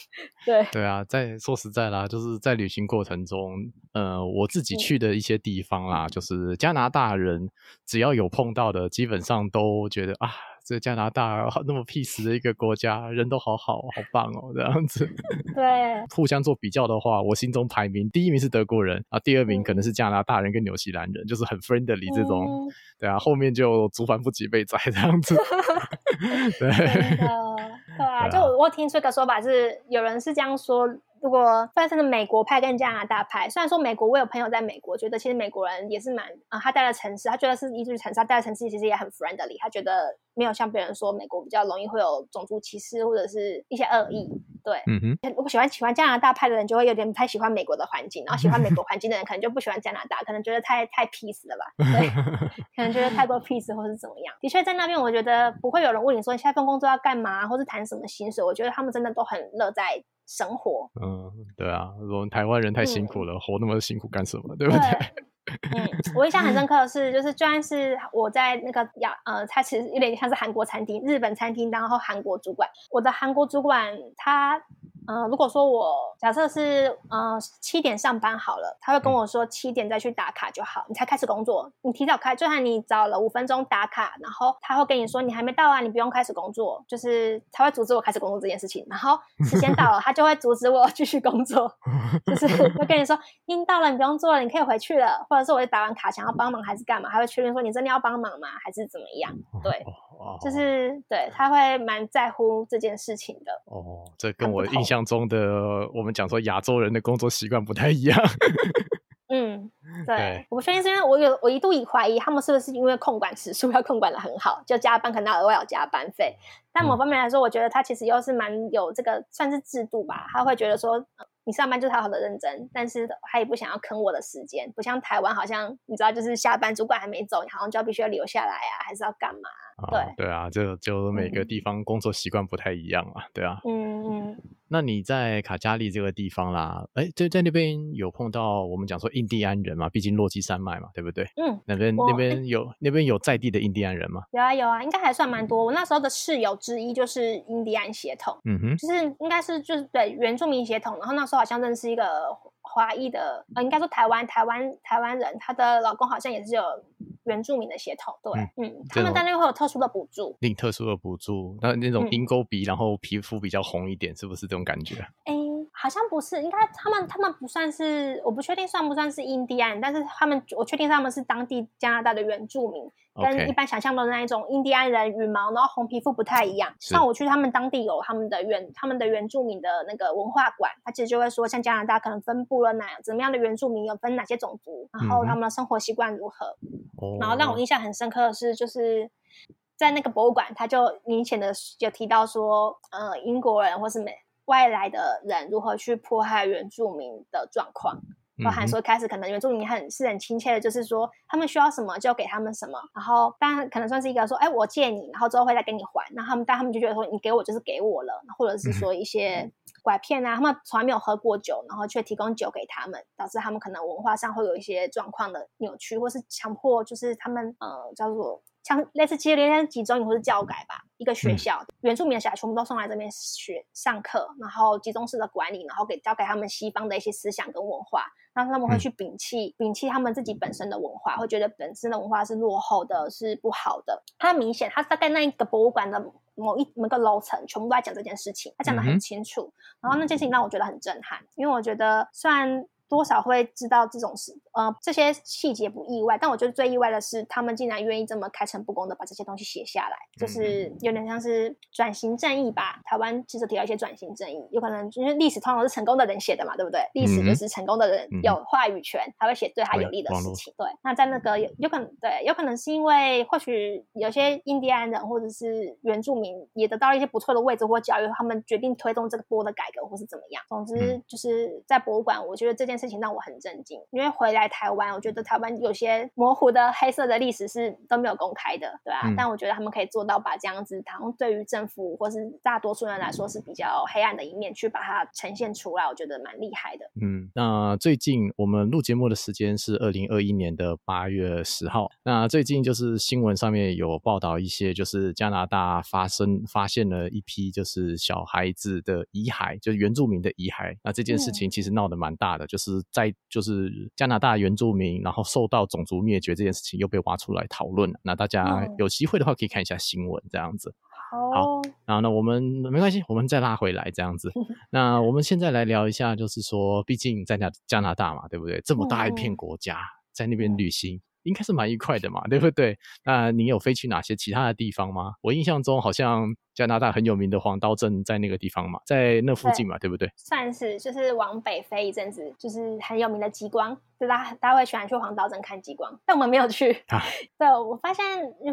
对对啊，在说实在啦，就是在旅行过程中，呃，我自己去的一些地方啦，嗯、就是加拿大人只要有碰到的，基本上都觉得啊。这加拿大那么 peace 的一个国家，人都好好好棒哦，这样子。对，互相做比较的话，我心中排名第一名是德国人啊，第二名可能是加拿大人跟纽西兰人，嗯、就是很 friendly 这种。嗯、对啊，后面就族繁不及被宰这样子。对，对啊，就我听说一个说法是，有人是这样说。如果分成了美国派跟加拿大派，虽然说美国我有朋友在美国，觉得其实美国人也是蛮啊、呃，他待的城市，他觉得是宜居城市，他待的城市其实也很 friendly，他觉得没有像别人说美国比较容易会有种族歧视或者是一些恶意。对，嗯哼，如果喜欢喜欢加拿大派的人就会有点不太喜欢美国的环境，然后喜欢美国环境的人可能就不喜欢加拿大，可能觉得太太 peace 了吧？对，可能觉得太过 peace 或是怎么样。的确，在那边我觉得不会有人问你说你下一份工作要干嘛，或是谈什么薪水。我觉得他们真的都很乐在。生活，嗯，对啊，我们台湾人太辛苦了，嗯、活那么辛苦干什么，对不对？嗯，我印象很深 刻的是，就是就算是我在那个亚，呃，他其实有点像是韩国餐厅、日本餐厅，然后韩国主管，我的韩国主管他。嗯、呃，如果说我假设是呃七点上班好了，他会跟我说七点再去打卡就好，你才开始工作。你提早开，就算你早了五分钟打卡，然后他会跟你说你还没到啊，你不用开始工作，就是他会阻止我开始工作这件事情。然后时间到了，他就会阻止我 继续工作，就是 会跟你说已经到了，你不用做了，你可以回去了。或者是我打完卡想要帮忙还是干嘛，还会确认说你真的要帮忙吗，还是怎么样？对，就是对，他会蛮在乎这件事情的。哦，这跟我印象。中的我们讲说亚洲人的工作习惯不太一样。嗯，对，对我相信是因为我有我一度以怀疑他们是不是因为控管时数 要控管的很好，就加班可能要额外有加班费。但某方面来说，我觉得他其实又是蛮有这个算是制度吧。他会觉得说，你上班就是好好的认真，但是他也不想要坑我的时间，不像台湾好像你知道，就是下班主管还没走，你好像就要必须要留下来啊，还是要干嘛？对、哦、对啊，就就每个地方工作习惯不太一样啊，对啊，嗯嗯。那你在卡加利这个地方啦，哎，在在那边有碰到我们讲说印第安人嘛？毕竟落基山脉嘛，对不对？嗯，那边那边有那边有在地的印第安人吗？有啊有啊，应该还算蛮多。我那时候的室友之一就是印第安血统，嗯哼，就是应该是就是对原住民血统。然后那时候好像认识一个华裔的，呃，应该说台湾台湾台湾人，她的老公好像也是有。原住民的血统。对，嗯，嗯，他们在那边会有特殊的补助，领特殊的补助，那那种鹰钩鼻，然后皮肤比较红一点，是不是这种感觉？哎、欸。好像不是，应该他们他们不算是，我不确定算不算是印第安，但是他们我确定他们是当地加拿大的原住民.跟一般想象的那一种印第安人羽毛然后红皮肤不太一样。像我去他们当地有他们的原他们的原住民的那个文化馆，他其实就会说，像加拿大可能分布了哪怎么样的原住民，有分哪些种族，然后他们的生活习惯如何。嗯、然后让我印象很深刻的是，就是在那个博物馆，他就明显的有提到说，呃，英国人或是美。外来的人如何去迫害原住民的状况，包含说开始可能原住民很是很亲切的，就是说他们需要什么就给他们什么，然后当然可能算是一个说，哎，我借你，然后之后会再给你还。那他们但他们就觉得说，你给我就是给我了，或者是说一些拐骗啊，他们从来没有喝过酒，然后却提供酒给他们，导致他们可能文化上会有一些状况的扭曲，或是强迫，就是他们呃叫做。像类似七十年集中营或是教改吧，一个学校、嗯、原住民的小孩全部都送来这边学上课，然后集中式的管理，然后给教给他们西方的一些思想跟文化，然后他们会去摒弃、嗯、摒弃他们自己本身的文化，会觉得本身的文化是落后的，是不好的。他明显，他大概那一个博物馆的某一某个楼层全部都在讲这件事情，他讲得很清楚。嗯、然后那件事情让我觉得很震撼，因为我觉得虽然。多少会知道这种事，呃，这些细节不意外，但我觉得最意外的是，他们竟然愿意这么开诚布公的把这些东西写下来，就是有点像是转型正义吧。台湾其实提到一些转型正义，有可能因为历史通常是成功的人写的嘛，对不对？历史就是成功的人有话语权，他会写对他有利的事情。对，那在那个有有可能对，有可能是因为或许有些印第安人或者是原住民也得到了一些不错的位置或教育，他们决定推动这个波的改革或是怎么样。总之就是在博物馆，我觉得这件。事情让我很震惊，因为回来台湾，我觉得台湾有些模糊的黑色的历史是都没有公开的，对啊。嗯、但我觉得他们可以做到把这样子，好像对于政府或是大多数人来说是比较黑暗的一面，去把它呈现出来，我觉得蛮厉害的。嗯，那最近我们录节目的时间是二零二一年的八月十号。那最近就是新闻上面有报道一些，就是加拿大发生发现了一批就是小孩子的遗骸，就是原住民的遗骸。那这件事情其实闹得蛮大的，嗯、就是。在就是加拿大原住民，然后受到种族灭绝这件事情又被挖出来讨论。那大家有机会的话可以看一下新闻，这样子。好，好，然后呢，我们没关系，我们再拉回来这样子。那我们现在来聊一下，就是说，毕竟在加加拿大嘛，对不对？这么大一片国家，在那边旅行。应该是蛮愉快的嘛，对不对？那你有飞去哪些其他的地方吗？我印象中好像加拿大很有名的黄刀镇在那个地方嘛，在那附近嘛，对，对不对？算是，就是往北飞一阵子，就是很有名的极光，就大家大家会喜欢去黄刀镇看极光，但我们没有去。啊、对，我发现，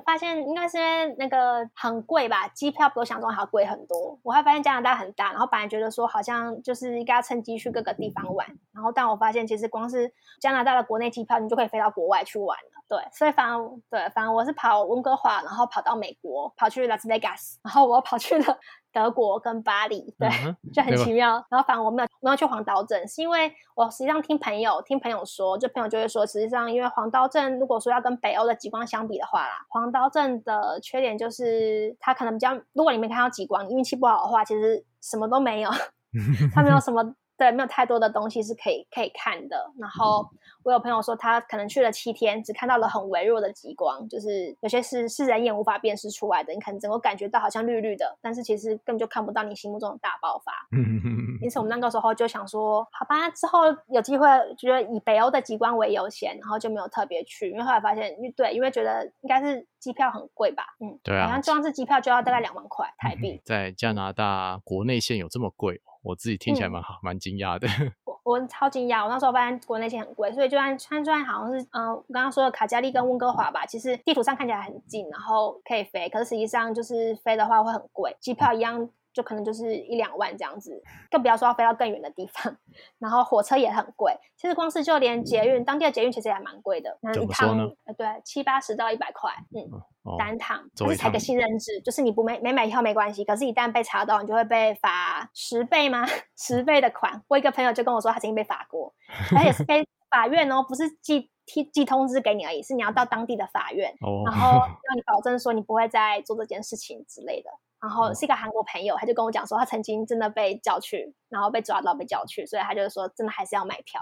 发现应该是因为那个很贵吧，机票比我想中还要贵很多。我还发现加拿大很大，然后本来觉得说好像就是应该要趁机去各个地方玩，然后但我发现其实光是加拿大的国内机票，你就可以飞到国外去玩了。对，所以反正对，反正我是跑温哥华，然后跑到美国，跑去拉斯维加斯，然后我跑去了 德国跟巴黎，对，嗯、就很奇妙。然后反正我没有没有去黄岛镇，是因为我实际上听朋友听朋友说，就朋友就会说，实际上因为黄刀镇如果说要跟北欧的极光相比的话啦，黄刀镇的缺点就是它可能比较，如果你没看到极光，运气不好的话，其实什么都没有，它没有什么。对，没有太多的东西是可以可以看的。然后我有朋友说，他可能去了七天，只看到了很微弱的极光，就是有些是是人眼无法辨识出来的。你可能整个感觉到好像绿绿的，但是其实根本就看不到你心目中的大爆发。因此我们那个时候就想说，好吧，之后有机会觉得以北欧的极光为优先，然后就没有特别去。因为后来发现，对，因为觉得应该是机票很贵吧？嗯，对啊，好像光是机票就要大概两万块台币。在加拿大国内线有这么贵？我自己听起来蛮好，蛮惊讶的。我我超惊讶，我那时候发现国内线很贵，所以就算穿穿好像是嗯，我刚刚说的卡加利跟温哥华吧，其实地图上看起来很近，然后可以飞，可是实际上就是飞的话会很贵，机票一样就可能就是一两万这样子，更不要说要飞到更远的地方，然后火车也很贵，其实光是就连捷运，当地的捷运其实也蛮贵的，那一趟呃对七八十到一百块，嗯。嗯单趟，就、哦、是才个信任制，就是你不没没买票没关系，可是，一旦被查到，你就会被罚十倍吗？十倍的款。我一个朋友就跟我说，他曾经被罚过，他也是被 法院哦，不是寄寄寄通知给你而已，是你要到当地的法院，哦、然后 让你保证说你不会再做这件事情之类的。然后是一个韩国朋友，他就跟我讲说，他曾经真的被叫去，然后被抓到被叫去，所以他就说，真的还是要买票。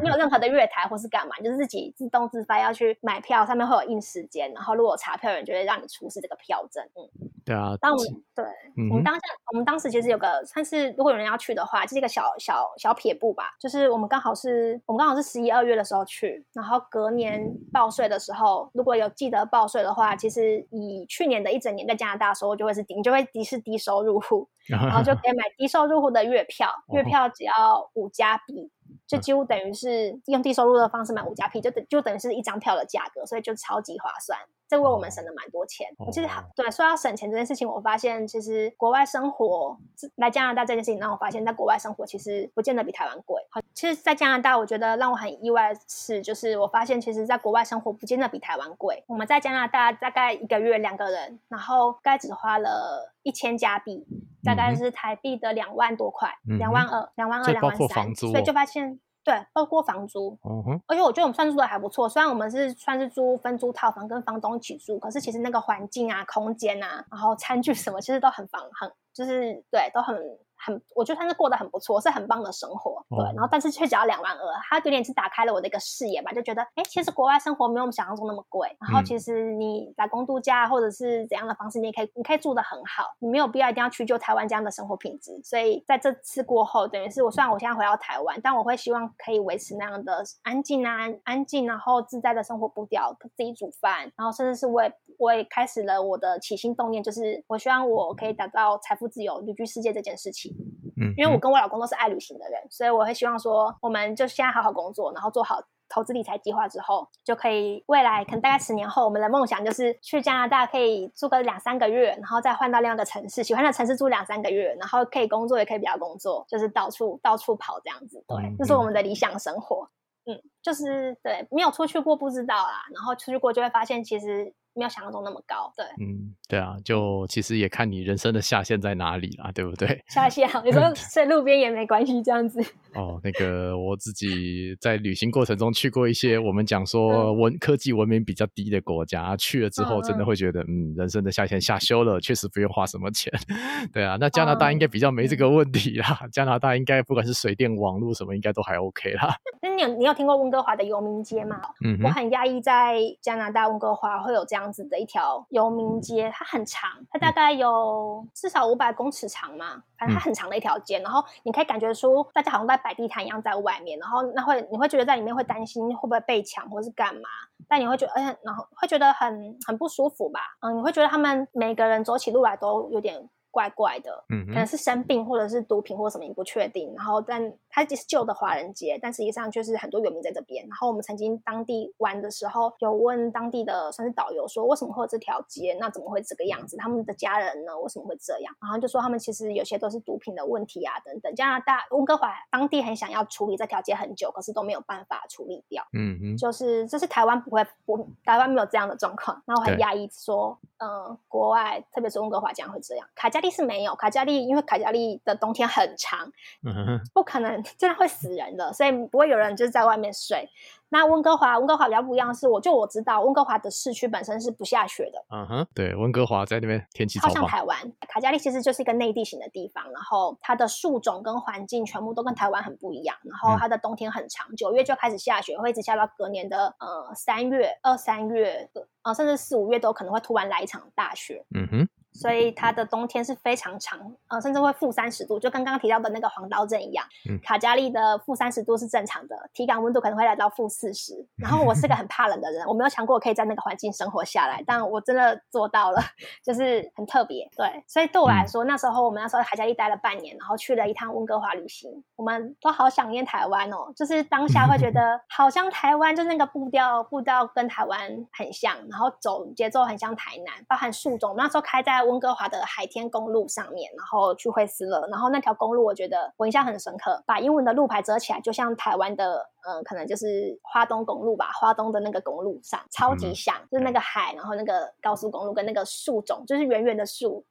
没有任何的月台或是干嘛，就是自己自动自发要去买票，上面会有印时间，然后如果查票人就会让你出示这个票证。嗯，对啊。当我们对、嗯、我们当下，我们当时其实有个算是，如果有人要去的话，就是一个小小小撇步吧，就是我们刚好是我们刚好是十一二月的时候去，然后隔年报税的时候，如果有记得报税的话，其实以去年的一整年在加拿大的时候就会是低，就会低是低收入户，然后就可以买低收入户的月票，月票只要五加币。就几乎等于是用低收入的方式买五加 P，就等就等于是一张票的价格，所以就超级划算。这为我们省了蛮多钱。哦、其实对说要省钱这件事情，我发现其实国外生活来加拿大这件事情让我发现，在国外生活其实不见得比台湾贵。好，其实，在加拿大，我觉得让我很意外的是，就是我发现其实在国外生活不见得比台湾贵。我们在加拿大大概一个月两个人，然后该只花了一千加币，大概是台币的两万多块，两、嗯、万二、两万二、两万三，哦、所以就发现。对，包括房租，嗯哼，而且我觉得我们算是住的还不错。虽然我们是算是租分租套房，跟房东一起住，可是其实那个环境啊、空间啊，然后餐具什么，其实都很房很，就是对，都很。很，我觉得他是过得很不错，是很棒的生活，对。然后，但是却只要两万二，他有点是打开了我的一个视野吧，就觉得，哎，其实国外生活没有我们想象中那么贵。然后，其实你打工度假或者是怎样的方式，你也可以，你可以住的很好，你没有必要一定要屈就台湾这样的生活品质。所以在这次过后，等于是我虽然我现在回到台湾，但我会希望可以维持那样的安静啊，安静，然后自在的生活步调，自己煮饭，然后甚至是我也我也开始了我的起心动念，就是我希望我可以达到财富自由、旅居世界这件事情。嗯，因为我跟我老公都是爱旅行的人，所以我会希望说，我们就现在好好工作，然后做好投资理财计划之后，就可以未来可能大概十年后，我们的梦想就是去加拿大可以住个两三个月，然后再换到另外一个城市，喜欢的城市住两三个月，然后可以工作也可以不要工作，就是到处到处跑这样子。对，这、是我们的理想生活。嗯，就是对，没有出去过不知道啦，然后出去过就会发现其实。没有想象中那么高，对，嗯，对啊，就其实也看你人生的下限在哪里啦，对不对？下限，你说睡路边也没关系，这样子。哦，那个我自己在旅行过程中去过一些我们讲说文、嗯、科技文明比较低的国家，去了之后真的会觉得，嗯，嗯，人生的下限下修了，确实不用花什么钱。对啊，那加拿大应该比较没这个问题啦，嗯、加拿大应该不管是水电网络什么，应该都还 OK 啦。那你有你有听过温哥华的游民街吗？嗯，我很讶异在加拿大温哥华会有这样。这样子的一条游民街，它很长，它大概有至少五百公尺长嘛，反正它很长的一条街。然后你可以感觉出大家好像在摆地摊一样在外面，然后那会你会觉得在里面会担心会不会被抢或是干嘛，但你会觉得哎，然后会觉得很很不舒服吧？嗯，你会觉得他们每个人走起路来都有点。怪怪的，嗯，可能是生病或者是毒品或者什么，你不确定。然后，但它就是旧的华人街，但实际上就是很多游民在这边。然后我们曾经当地玩的时候，有问当地的算是导游说，为什么会有这条街？那怎么会这个样子？他们的家人呢？为什么会这样？然后就说他们其实有些都是毒品的问题啊，等等。加拿大温哥华当地很想要处理这条街很久，可是都没有办法处理掉。嗯嗯，就是这是台湾不会，不台湾没有这样的状况。然后很压抑说，嗯、呃，国外特别是温哥华这样会这样。卡加。是没有卡加利，因为卡加利的冬天很长，嗯、不可能真的会死人的，所以不会有人就是在外面睡。那温哥华，温哥华比较不一样，是我就我知道温哥华的市区本身是不下雪的。嗯哼，对，温哥华在那边天气超像台湾。卡加利其实就是一个内地型的地方，然后它的树种跟环境全部都跟台湾很不一样。然后它的冬天很长，九、嗯、月就开始下雪，会一直下到隔年的呃三月、二三月的，呃甚至四五月都可能会突然来一场大雪。嗯哼。所以它的冬天是非常长，呃，甚至会负三十度，就跟刚刚提到的那个黄刀镇一样。嗯，卡加利的负三十度是正常的，体感温度可能会来到负四十。然后我是个很怕冷的人，我没有想过我可以在那个环境生活下来，但我真的做到了，就是很特别。对，所以对我来说，嗯、那时候我们那时候在卡加利待了半年，然后去了一趟温哥华旅行，我们都好想念台湾哦，就是当下会觉得 好像台湾，就是那个步调步调跟台湾很像，然后走节奏很像台南，包含树种，我们那时候开在。温哥华的海天公路上面，然后去惠斯勒，然后那条公路我觉得我印象很深刻，把英文的路牌折起来，就像台湾的，嗯、呃，可能就是花东公路吧，花东的那个公路上超级像，嗯、就是那个海，然后那个高速公路跟那个树种，就是圆圆的树，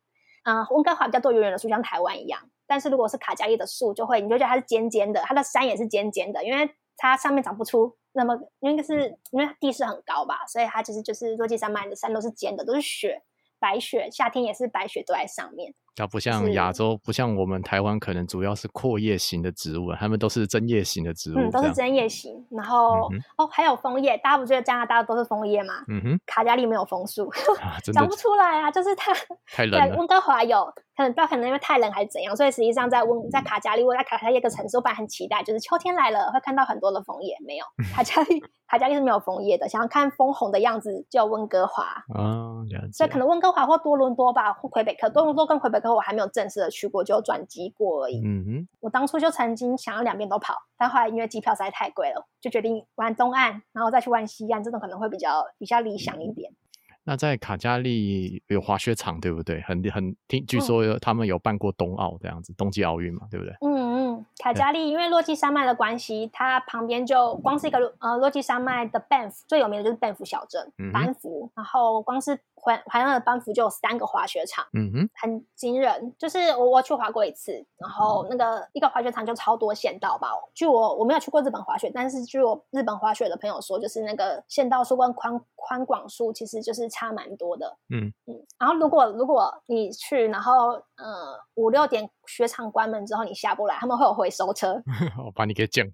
嗯、呃，温哥华比较多圆圆的树，像台湾一样，但是如果是卡加利的树，就会你就觉得它是尖尖的，它的山也是尖尖的，因为它上面长不出那么，因为是因为地势很高吧，所以它其实就是落基山脉的山都是尖的，都是雪。白雪，夏天也是白雪都在上面，它不像亚洲，不像我们台湾，可能主要是阔叶型的植物它，们都是针叶型的植物，嗯，都是针叶型。然后、嗯、哦，还有枫叶，大家不觉得加拿大都是枫叶吗？嗯哼，卡加利没有枫树，长、啊、不出来啊，就是它太冷了。温哥华有。可能不知道，可能因为太冷还是怎样，所以实际上在温在卡加利，我在卡加利一个城市，我本来很期待，就是秋天来了会看到很多的枫叶，没有卡加利，卡加利是没有枫叶的。想要看枫红的样子，就温哥华啊，所以可能温哥华或多伦多吧，或魁北克。多伦多跟魁北克我还没有正式的去过，就转机过而已。嗯哼，我当初就曾经想要两边都跑，但后来因为机票实在太贵了，就决定玩东岸，然后再去玩西岸，这种可能会比较比较理想一点。那在卡加利有滑雪场，对不对？很很听，据说他们有办过冬奥这样子，冬季奥运嘛，对不对？嗯嗯，卡加利因为落基山脉的关系，它旁边就光是一个呃落基山脉的班夫最有名的就是班夫小镇，班夫、嗯，然后光是。环环绕的班夫就有三个滑雪场，嗯哼，很惊人。就是我我去滑过一次，然后那个一个滑雪场就超多县道吧。据我我没有去过日本滑雪，但是据我日本滑雪的朋友说，就是那个县道数跟宽宽广数其实就是差蛮多的。嗯嗯。然后如果如果你去，然后呃五六点雪场关门之后你下不来，他们会有回收车，我把你给捡。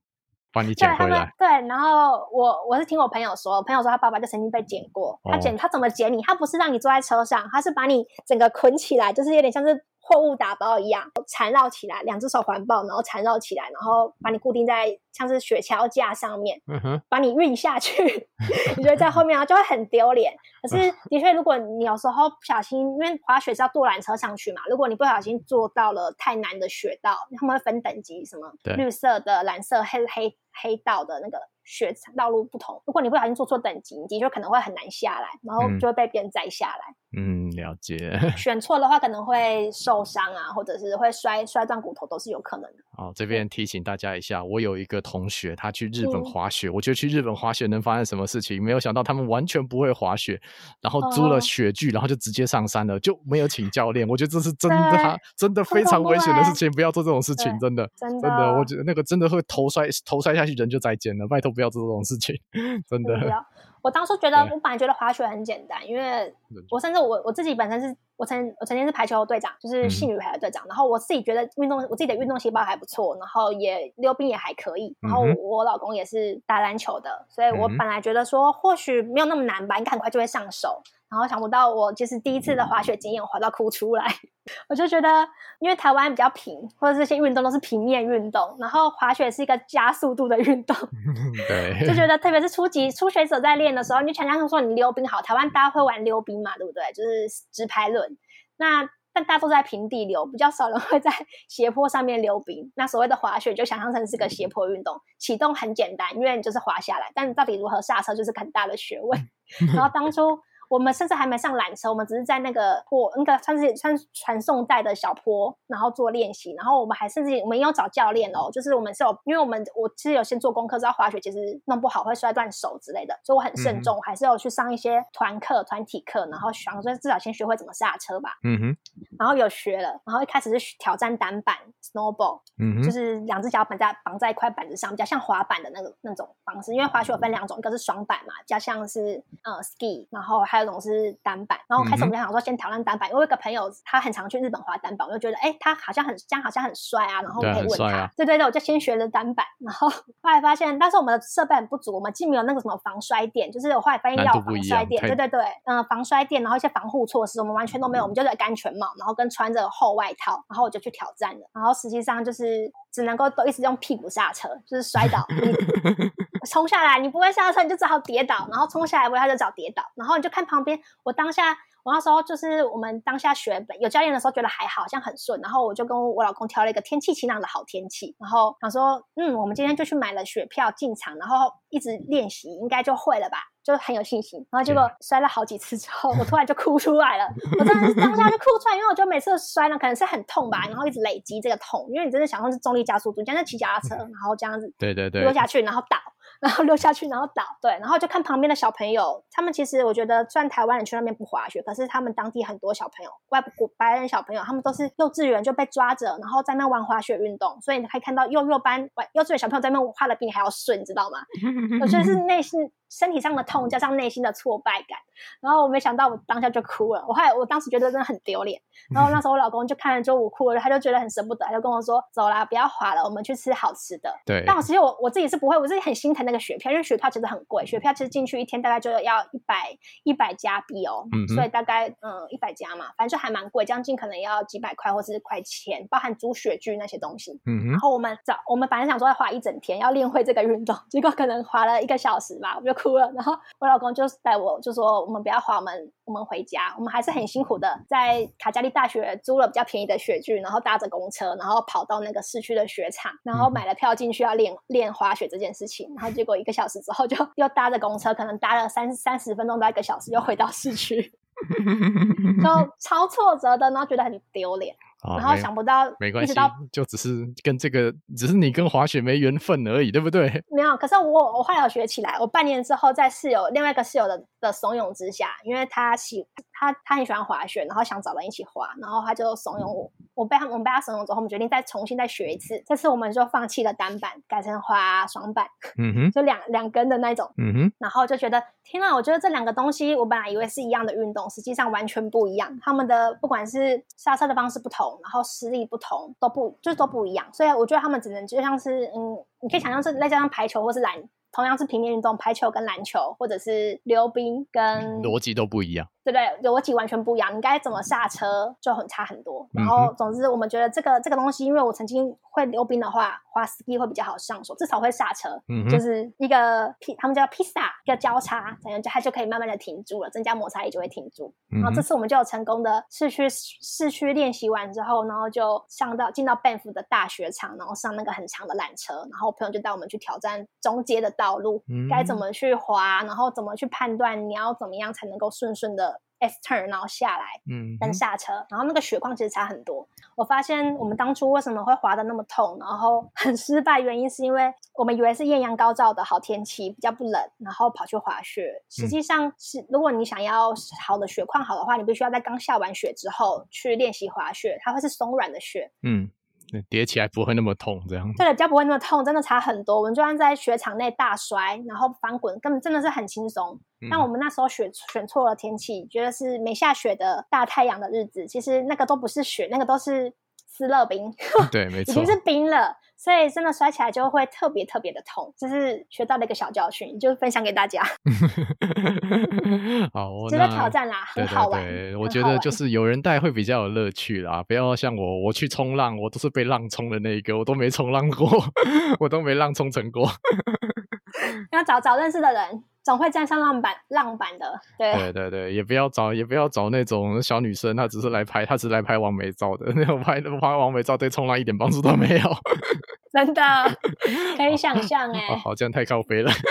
帮你捡回来。对，然后我我是听我朋友说，我朋友说他爸爸就曾经被捡过。他捡他怎么捡你？他不是让你坐在车上，他是把你整个捆起来，就是有点像是。货物打包一样，缠绕起来，两只手环抱，然后缠绕起来，然后把你固定在像是雪橇架上面，嗯哼，把你运下去。你觉得在后面啊，就会很丢脸。可是的确，如果你有时候不小心，因为滑雪是要坐缆车上去嘛，如果你不小心坐到了太难的雪道，他们会分等级，什么绿色的、蓝色、黑黑黑道的那个雪道路不同。如果你不小心坐错等级，你的确可能会很难下来，然后就会被别人摘下来。嗯嗯，了解。选错的话，可能会受伤啊，或者是会摔摔断骨头，都是有可能的。好，这边提醒大家一下，我有一个同学，他去日本滑雪。嗯、我觉得去日本滑雪能发生什么事情？没有想到他们完全不会滑雪，然后租了雪具，然后就直接上山了，就没有请教练。我觉得这是真的，真的非常危险的事情，不要做这种事情，真的，真的，真的，我觉得那个真的会头摔，头摔下去人就再见了。拜托不要做这种事情，真的。我当初觉得，我本来觉得滑雪很简单，因为我甚至我我自己本身是，我曾我曾经是排球队长，就是性女排的队长，然后我自己觉得运动，我自己的运动细胞还不错，然后也溜冰也还可以，然后我老公也是打篮球的，所以我本来觉得说或许没有那么难吧，应该很快就会上手。然后想不到我就是第一次的滑雪经验，滑到哭出来。我就觉得，因为台湾比较平，或者这些运动都是平面运动，然后滑雪是一个加速度的运动，对，就觉得特别是初级初学者在练的时候，你就想象说你溜冰好，台湾大家会玩溜冰嘛，对不对？就是直排轮。那但大多在平地溜，比较少人会在斜坡上面溜冰。那所谓的滑雪就想象成是个斜坡运动，启动很简单，因为你就是滑下来，但到底如何刹车就是很大的学问。然后当初。我们甚至还没上缆车，我们只是在那个坡，那个算是算传送带的小坡，然后做练习。然后我们还甚至我们也有找教练哦，就是我们是有，因为我们我其实有先做功课，知道滑雪其实弄不好会摔断手之类的，所以我很慎重，嗯、还是有去上一些团课、团体课，然后想说至少先学会怎么刹车吧。嗯哼。然后有学了，然后一开始是挑战单板 snowball，嗯哼，就是两只脚绑在绑在一块板子上，比较像滑板的那个那种方式。因为滑雪有分两种，一个是双板嘛，比较像是呃 ski，然后还。还有一种是单板，然后开始我们就想说先挑战单板，嗯、因为我有个朋友他很常去日本滑单板，我就觉得哎、欸，他好像很这样，好像很帅啊，然后可以问他，对，啊、对对对，我就先学了单板，然后 后来发现，但是我们的设备很不足，我们既没有那个什么防摔垫，就是我后来发现要防摔垫，对对对，嗯、呃，防摔垫，然后一些防护措施，我们完全都没有，我们就在安全帽，然后跟穿着厚外套，然后我就去挑战了，然后实际上就是只能够都一直用屁股刹车，就是摔倒。冲下来，你不会刹车，你就只好跌倒，然后冲下来，不会他就找跌倒，然后你就看旁边。我当下，我那时候就是我们当下学有教练的时候，觉得还好，好像很顺。然后我就跟我老公挑了一个天气晴朗的好天气，然后想说，嗯，我们今天就去买了雪票进场，然后一直练习，应该就会了吧，就很有信心。然后结果摔了好几次之后，我突然就哭出来了，我真的是当下就哭出来，因为我觉得每次摔呢，可能是很痛吧，然后一直累积这个痛，因为你真的想说是重力加速度，像在骑脚踏车，然后这样子，对对对，落下去，然后倒。然后溜下去，然后倒，对，然后就看旁边的小朋友，他们其实我觉得，虽然台湾人去那边不滑雪，可是他们当地很多小朋友，外国白人小朋友，他们都是幼稚园就被抓着，然后在那玩滑雪运动，所以你可以看到幼幼班、幼稚园小朋友在那画的比你还要顺，你知道吗？我觉得是内心身体上的痛加上内心的挫败感，然后我没想到我当下就哭了。我后来我当时觉得真的很丢脸。然后那时候我老公就看了就我哭了，他就觉得很舍不得，他就跟我说：“走啦，不要滑了，我们去吃好吃的。”对。但我其实我我自己是不会，我自己很心疼那个雪票，因为雪票其实很贵，雪票其实进去一天大概就要一百一百加币哦，嗯、所以大概嗯一百加嘛，反正就还蛮贵，将近可能要几百块或是块钱，包含租雪具那些东西。嗯。然后我们早我们本来想说要滑一整天，要练会这个运动，结果可能滑了一个小时吧，我就哭了。然后我老公就带我就说：“我们不要滑，我们我们回家。”我们还是很辛苦的在卡加利大学租了比较便宜的雪具，然后搭着公车，然后跑到那个市区的雪场，然后买了票进去要练练滑雪这件事情。然后结果一个小时之后就又搭着公车，可能搭了三三十分钟到一个小时，又回到市区，就 超挫折的，然后觉得很丢脸。然后想不到，没关系，就只是跟这个，只是你跟滑雪没缘分而已，对不对？没有，可是我我后来有学起来，我半年之后在室友另外一个室友的的怂恿之下，因为他喜他他很喜欢滑雪，然后想找人一起滑，然后他就怂恿我，我被他我们被他怂恿之后，我们决定再重新再学一次，这次我们就放弃了单板，改成滑双板，嗯哼，就两两根的那种，嗯哼，然后就觉得天啊，我觉得这两个东西，我本来以为是一样的运动，实际上完全不一样，他们的不管是刹车的方式不同。然后实力不同，都不就是都不一样，所以我觉得他们只能就像是嗯，你可以想象是再加上排球或是篮，同样是平面运动，排球跟篮球或者是溜冰跟逻辑都不一样。对不对，逻辑完全不一样，你该怎么刹车就很差很多。然后，总之我们觉得这个这个东西，因为我曾经会溜冰的话，滑 ski 会比较好上手，至少会刹车，嗯、就是一个披，他们叫披萨，一个交叉，这样就它就可以慢慢的停住了，增加摩擦力就会停住。然后这次我们就有成功的市区市区练习完之后，然后就上到进到 Banff 的大雪场，然后上那个很长的缆车，然后朋友就带我们去挑战中间的道路，嗯、该怎么去滑，然后怎么去判断你要怎么样才能够顺顺的。S turn，然后下来，嗯，跟下车，然后那个雪况其实差很多。我发现我们当初为什么会滑得那么痛，然后很失败，原因是因为我们以为是艳阳高照的好天气，比较不冷，然后跑去滑雪。实际上是，如果你想要好的雪况好的话，你必须要在刚下完雪之后去练习滑雪，它会是松软的雪，嗯。叠起来不会那么痛，这样。对了，比较不会那么痛，真的差很多。我们就算在雪场内大摔，然后翻滚，根本真的是很轻松。嗯、但我们那时候选选错了天气，觉得是没下雪的大太阳的日子，其实那个都不是雪，那个都是斯乐冰。对，没 错，已经是冰了。所以真的摔起来就会特别特别的痛，这是学到了一个小教训，就分享给大家。好，值得挑战啦，很好玩。我觉得就是有人带会比较有乐趣啦，不要像我，我去冲浪，我都是被浪冲的那一个，我都没冲浪过，我都没浪冲成过。要找找认识的人。总会站上浪板浪板的，对对对对，也不要找也不要找那种小女生，她只是来拍，她只是来拍完美照的，那种拍拍完美照对冲浪一点帮助都没有，真的 可以想象哎、欸，好，这样太靠北了。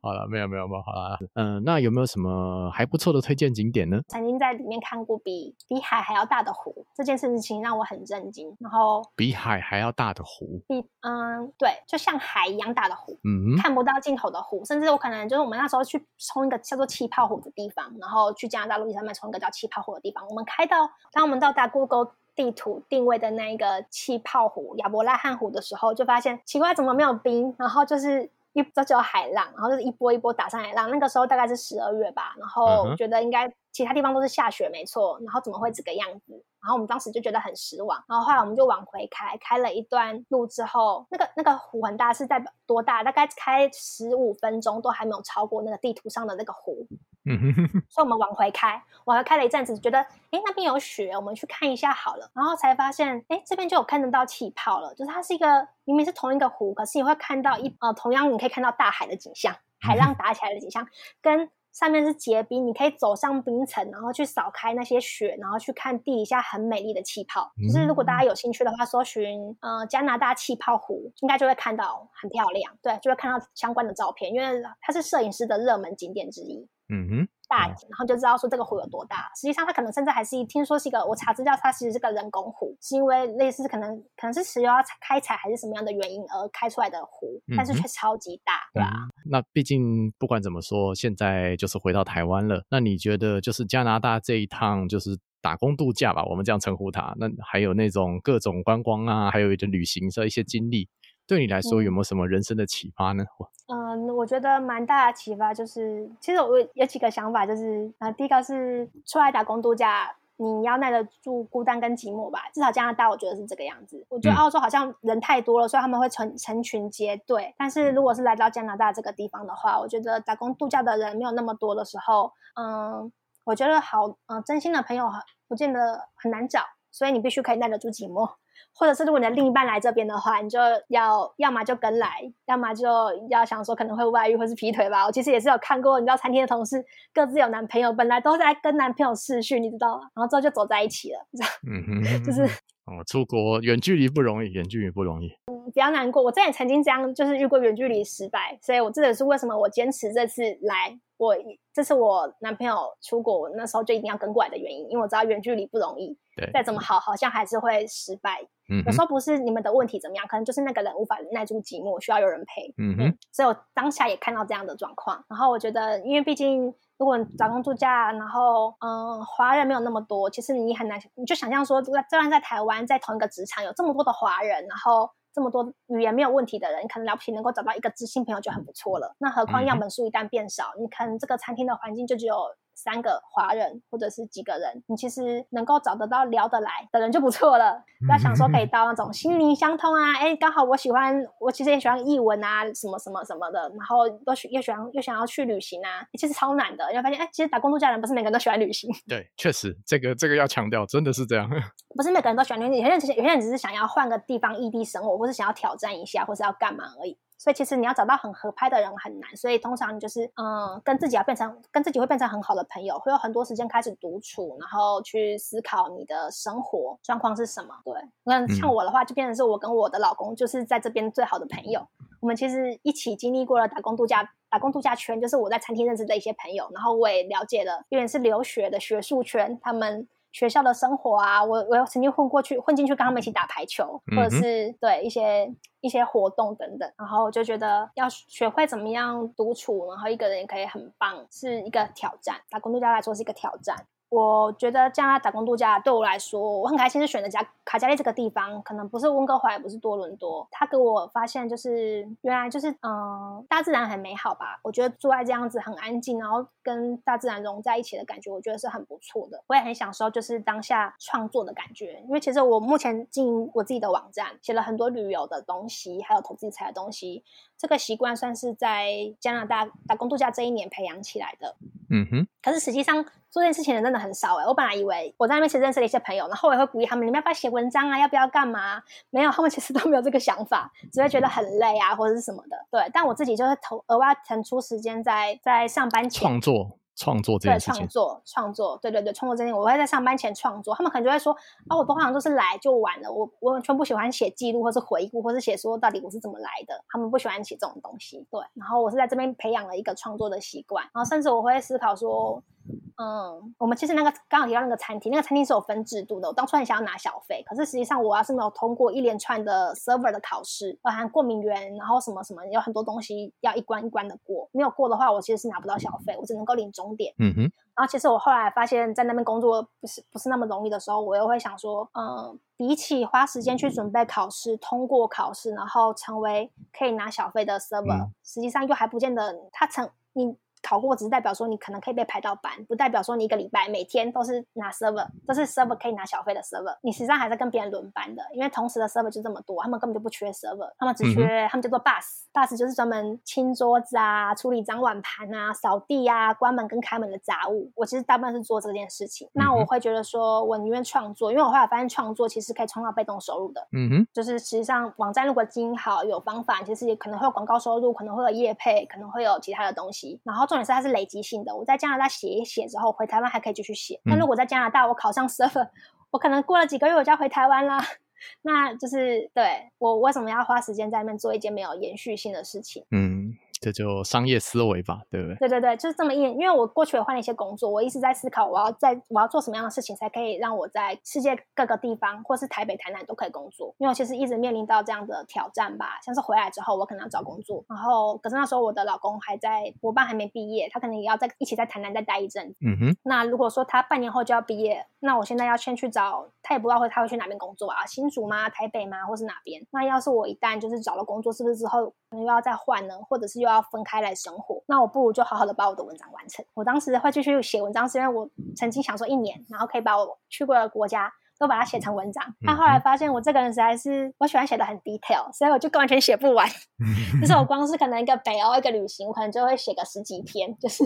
好了，没有没有没有，好了，嗯，那有没有什么还不错的推荐景点呢？曾经在里面看过比比海还要大的湖，这件事情让我很震惊。然后比海还要大的湖，比嗯对，就像海一样大的湖，嗯，看不到尽头的湖，甚至我可能就是我们那时候去冲一个叫做气泡湖的地方，然后去加拿大陆地上面冲一个叫气泡湖的地方，我们开到当我们到达 Google 地图定位的那一个气泡湖亚伯拉罕湖的时候，就发现奇怪，怎么没有冰？然后就是。一这就有海浪，然后就是一波一波打上来浪。那个时候大概是十二月吧，然后我觉得应该其他地方都是下雪没错，然后怎么会这个样子？然后我们当时就觉得很失望。然后后来我们就往回开，开了一段路之后，那个那个湖很大，是在多大？大概开十五分钟都还没有超过那个地图上的那个湖。嗯哼哼，所以我们往回开，往回开了一阵子，觉得哎那边有雪，我们去看一下好了。然后才发现，哎这边就有看得到气泡了，就是它是一个明明是同一个湖，可是你会看到一呃，同样你可以看到大海的景象，海浪打起来的景象，跟。上面是结冰，你可以走上冰层，然后去扫开那些雪，然后去看地底下很美丽的气泡。嗯、就是如果大家有兴趣的话，搜寻呃加拿大气泡湖，应该就会看到很漂亮，对，就会看到相关的照片，因为它是摄影师的热门景点之一。嗯哼。大，然后就知道说这个湖有多大。实际上，它可能甚至还是一听说是一个，我查资料，它其实是个人工湖，是因为类似可能可能是石油要开采还是什么样的原因而开出来的湖，但是却超级大，嗯、对吧、啊嗯？那毕竟不管怎么说，现在就是回到台湾了。那你觉得就是加拿大这一趟就是打工度假吧，我们这样称呼它。那还有那种各种观光啊，还有一些旅行的一些经历。对你来说有没有什么人生的启发呢？嗯，我觉得蛮大的启发就是，其实我有几个想法，就是啊，第一个是出来打工度假。你要耐得住孤单跟寂寞吧，至少加拿大我觉得是这个样子。我觉得澳洲好像人太多了，嗯、所以他们会成成群结队。但是如果是来到加拿大这个地方的话，我觉得打工度假的人没有那么多的时候，嗯，我觉得好，嗯，真心的朋友不见得很难找，所以你必须可以耐得住寂寞。或者是如果你的另一半来这边的话，你就要要么就跟来，要么就要想说可能会外遇或是劈腿吧。我其实也是有看过，你知道餐厅的同事各自有男朋友，本来都在跟男朋友试训，你知道吗？然后之后就走在一起了，这样。嗯哼，就是哦，出国远距离不容易，远距离不容易。嗯，比较难过。我之前曾经这样，就是遇过远距离失败，所以我这也是为什么我坚持这次来。我这是我男朋友出国那时候就一定要跟过来的原因，因为我知道远距离不容易，对，再怎么好，好像还是会失败。嗯，有时候不是你们的问题怎么样，可能就是那个人无法耐住寂寞，需要有人陪。嗯哼，所以我当下也看到这样的状况，然后我觉得，因为毕竟如果找工度假，然后嗯，华人没有那么多，其实你很难，你就想象说，就算在台湾，在同一个职场有这么多的华人，然后。这么多语言没有问题的人，可能了不起能够找到一个知心朋友就很不错了。那何况样本数一旦变少，嗯、你可能这个餐厅的环境就只有。三个华人或者是几个人，你其实能够找得到聊得来的人就不错了。不要想说可以到那种心灵相通啊，哎，刚好我喜欢，我其实也喜欢译文啊，什么什么什么的，然后都喜又喜欢又想要去旅行啊，其实超难的。你会发现，哎，其实打工度假人不是每个人都喜欢旅行。对，确实，这个这个要强调，真的是这样。不是每个人都喜欢旅行，有些人只是有些人只是想要换个地方异地生活，或是想要挑战一下，或是要干嘛而已。所以其实你要找到很合拍的人很难，所以通常你就是嗯，跟自己要变成跟自己会变成很好的朋友，会有很多时间开始独处，然后去思考你的生活状况是什么。对，那像我的话，就变成是我跟我的老公就是在这边最好的朋友。我们其实一起经历过了打工度假，打工度假圈就是我在餐厅认识的一些朋友，然后我也了解了，因为是留学的学术圈，他们。学校的生活啊，我我有曾经混过去，混进去跟他们一起打排球，或者是对一些一些活动等等，然后我就觉得要学会怎么样独处，然后一个人也可以很棒，是一个挑战。打工度假来说是一个挑战。我觉得加拿大打工度假对我来说，我很开心是选择加卡加利这个地方，可能不是温哥华，也不是多伦多。它给我发现就是原来就是嗯、呃，大自然很美好吧。我觉得住在这样子很安静，然后跟大自然融在一起的感觉，我觉得是很不错的。我也很享受就是当下创作的感觉，因为其实我目前经营我自己的网站，写了很多旅游的东西，还有投资理财的东西。这个习惯算是在加拿大打工度假这一年培养起来的。嗯哼。可是实际上做这件事情的人真的很少哎。我本来以为我在那边其实认识了一些朋友，然后我也会鼓励他们，你们要不要写文章啊？要不要干嘛？没有，他们其实都没有这个想法，只会觉得很累啊，或者是什么的。对，但我自己就是投额外腾出时间在在上班前创作。创作这件事情，对，创作创作，对对对，创作这件我会在上班前创作。他们可能就会说，啊，我通常都是来就完了，我我完全不喜欢写记录，或是回顾，或是写说到底我是怎么来的。他们不喜欢写这种东西，对。然后我是在这边培养了一个创作的习惯，然后甚至我会思考说。嗯，我们其实那个刚好提到那个餐厅，那个餐厅是有分制度的。我当初很想要拿小费，可是实际上我要是没有通过一连串的 server 的考试，包含过敏源，然后什么什么，有很多东西要一关一关的过，没有过的话，我其实是拿不到小费，我只能够领钟点。嗯哼。然后其实我后来发现，在那边工作不是不是那么容易的时候，我又会想说，嗯，比起花时间去准备考试，通过考试，然后成为可以拿小费的 server，嗯，实际上又还不见得他成你。考过只是代表说你可能可以被排到班，不代表说你一个礼拜每天都是拿 server，都是 server 可以拿小费的 server。你实际上还在跟别人轮班的，因为同时的 server 就这么多，他们根本就不缺 server，他们只缺、嗯、他们叫做 bus，bus 就是专门清桌子啊、处理脏碗盘啊、扫地啊、关门跟开门的杂物。我其实大部分是做这件事情。嗯、那我会觉得说，我宁愿创作，因为我后来发现创作其实可以创造被动收入的。嗯哼，就是实际上网站如果经营好，有方法，其实也可能会有广告收入，可能会有业配，可能会有其他的东西，然后。重点是它是累积性的。我在加拿大写一写之后，回台湾还可以继续写。那如果在加拿大我考上 server，我可能过了几个月我就要回台湾啦。那就是对我为什么要花时间在那边做一件没有延续性的事情？嗯。这就商业思维吧，对不对？对对对，就是这么一点。因为我过去也换了一些工作，我一直在思考，我要在我要做什么样的事情，才可以让我在世界各个地方，或是台北、台南都可以工作。因为我其实一直面临到这样的挑战吧，像是回来之后，我可能要找工作，然后可是那时候我的老公还在，我爸还没毕业，他可能也要在一起在台南再待一阵。嗯哼。那如果说他半年后就要毕业，那我现在要先去找，他也不知道会他会去哪边工作啊，新竹吗？台北吗？或是哪边？那要是我一旦就是找了工作，是不是之后可能又要再换呢？或者是又要分开来生活？那我不如就好好的把我的文章完成。我当时会继续写文章，是因为我曾经想说一年，然后可以把我去过的国家。都把它写成文章，但后来发现我这个人实在是我喜欢写的很 detail，所以我就完全写不完。就是我光是可能一个北欧一个旅行，我可能就会写个十几篇，就是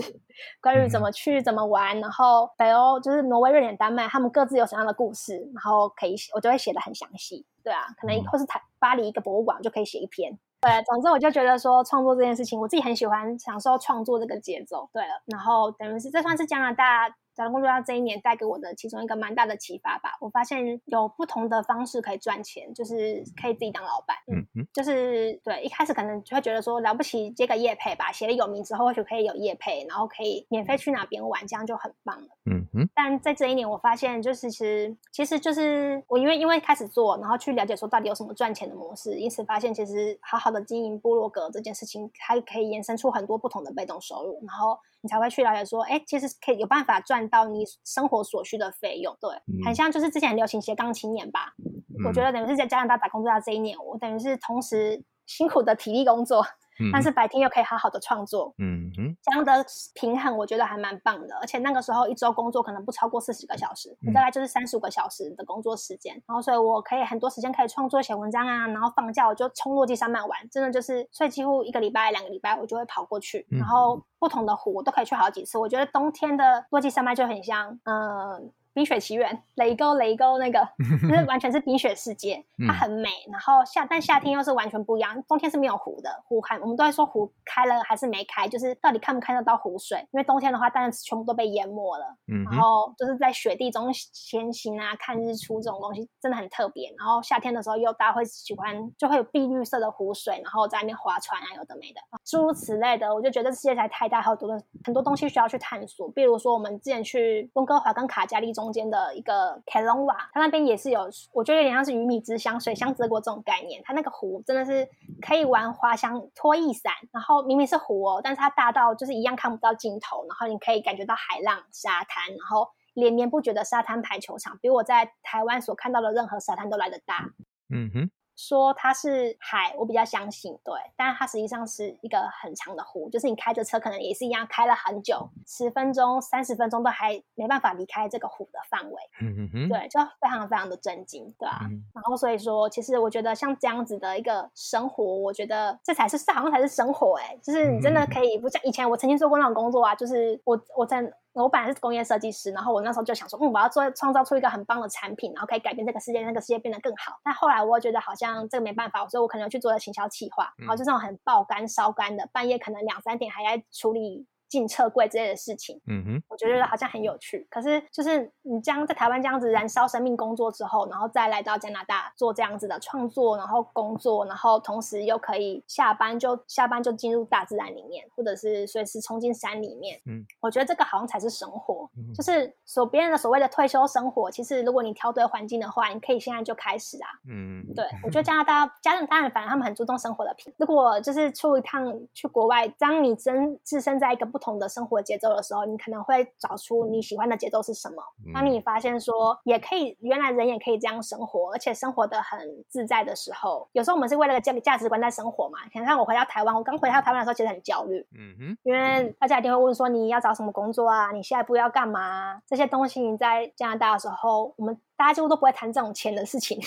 关于怎么去、怎么玩，然后北欧就是挪威、瑞典、丹麦，他们各自有什么样的故事，然后可以写，我就会写的很详细。对啊，可能或是台巴黎一个博物馆，就可以写一篇。对，总之我就觉得说创作这件事情，我自己很喜欢享受创作这个节奏。对了，然后等于是这算是加拿大。找到工作，到这一年带给我的其中一个蛮大的启发吧。我发现有不同的方式可以赚钱，就是可以自己当老板。嗯嗯，就是对，一开始可能就会觉得说了不起，接个业配吧，写了有名之后或许可以有业配，然后可以免费去哪边玩，这样就很棒了。嗯嗯。但在这一年，我发现就是其实其实就是我因为因为开始做，然后去了解说到底有什么赚钱的模式，因此发现其实好好的经营部落格这件事情，它可以延伸出很多不同的被动收入，然后。你才会去了解说，哎，其实可以有办法赚到你生活所需的费用，对，嗯、很像就是之前很流行斜杠青年吧。嗯、我觉得等于是在加拿大打工度假这一年，我等于是同时辛苦的体力工作。但是白天又可以好好的创作，嗯哼，这样的平衡我觉得还蛮棒的。而且那个时候一周工作可能不超过四十个小时，嗯、大概就是三十五个小时的工作时间。然后所以我可以很多时间可以创作写文章啊，然后放假我就冲落基山脉玩，真的就是所以几乎一个礼拜两个礼拜我就会跑过去，然后不同的湖我都可以去好几次。我觉得冬天的落基山脉就很像，嗯。冰雪奇缘，雷沟雷沟那个，就是完全是冰雪世界，它很美。然后夏，但夏天又是完全不一样，冬天是没有湖的，湖看我们都在说湖开了还是没开，就是到底看不看得到湖水？因为冬天的话，当然全部都被淹没了。然后就是在雪地中前行啊，看日出这种东西真的很特别。然后夏天的时候又大家会喜欢，就会有碧绿色的湖水，然后在那边划船啊，有的没的，诸如此类的。我就觉得世界才太大，还有多的很多东西需要去探索。比如说我们之前去温哥华跟卡加利中。中间的一个凯隆瓦，它那边也是有，我觉得有点像是鱼米之乡、水乡泽国这种概念。它那个湖真的是可以玩滑翔、拖翼伞，然后明明是湖哦，但是它大到就是一样看不到尽头，然后你可以感觉到海浪、沙滩，然后连绵不绝的沙滩排球场，比我在台湾所看到的任何沙滩都来得大。嗯哼。说它是海，我比较相信，对，但是它实际上是一个很长的湖，就是你开着车可能也是一样开了很久，十分钟、三十分钟都还没办法离开这个湖的范围，嗯哼，对，就非常非常的震惊，对啊，嗯、然后所以说，其实我觉得像这样子的一个生活，我觉得这才是这好像才是生活、欸，哎，就是你真的可以不像以前我曾经做过那种工作啊，就是我我在。我本来是工业设计师，然后我那时候就想说，嗯，我要做创造出一个很棒的产品，然后可以改变这个世界，那个世界变得更好。但后来我觉得好像这个没办法，所以我可能去做了行销企划，然后就这种很爆肝、烧肝的，半夜可能两三点还在处理。进撤柜之类的事情，嗯哼，我觉得好像很有趣。可是，就是你这样在台湾这样子燃烧生命工作之后，然后再来到加拿大做这样子的创作，然后工作，然后同时又可以下班就下班就进入大自然里面，或者是随时冲进山里面。嗯，我觉得这个好像才是生活，嗯、就是所别人的所谓的退休生活。其实，如果你挑对环境的话，你可以现在就开始啊。嗯，对，我觉得加拿大加拿大人反而他们很注重生活的品。如果就是出一趟去国外，当你真置身在一个不不同的生活节奏的时候，你可能会找出你喜欢的节奏是什么。当你发现说也可以，原来人也可以这样生活，而且生活的很自在的时候，有时候我们是为了个价价值观在生活嘛。想看我回到台湾，我刚回到台湾的时候，其实很焦虑，嗯哼，因为大家一定会问说你要找什么工作啊，你下一步要干嘛？这些东西你在加拿大的时候，我们大家几乎都不会谈这种钱的事情，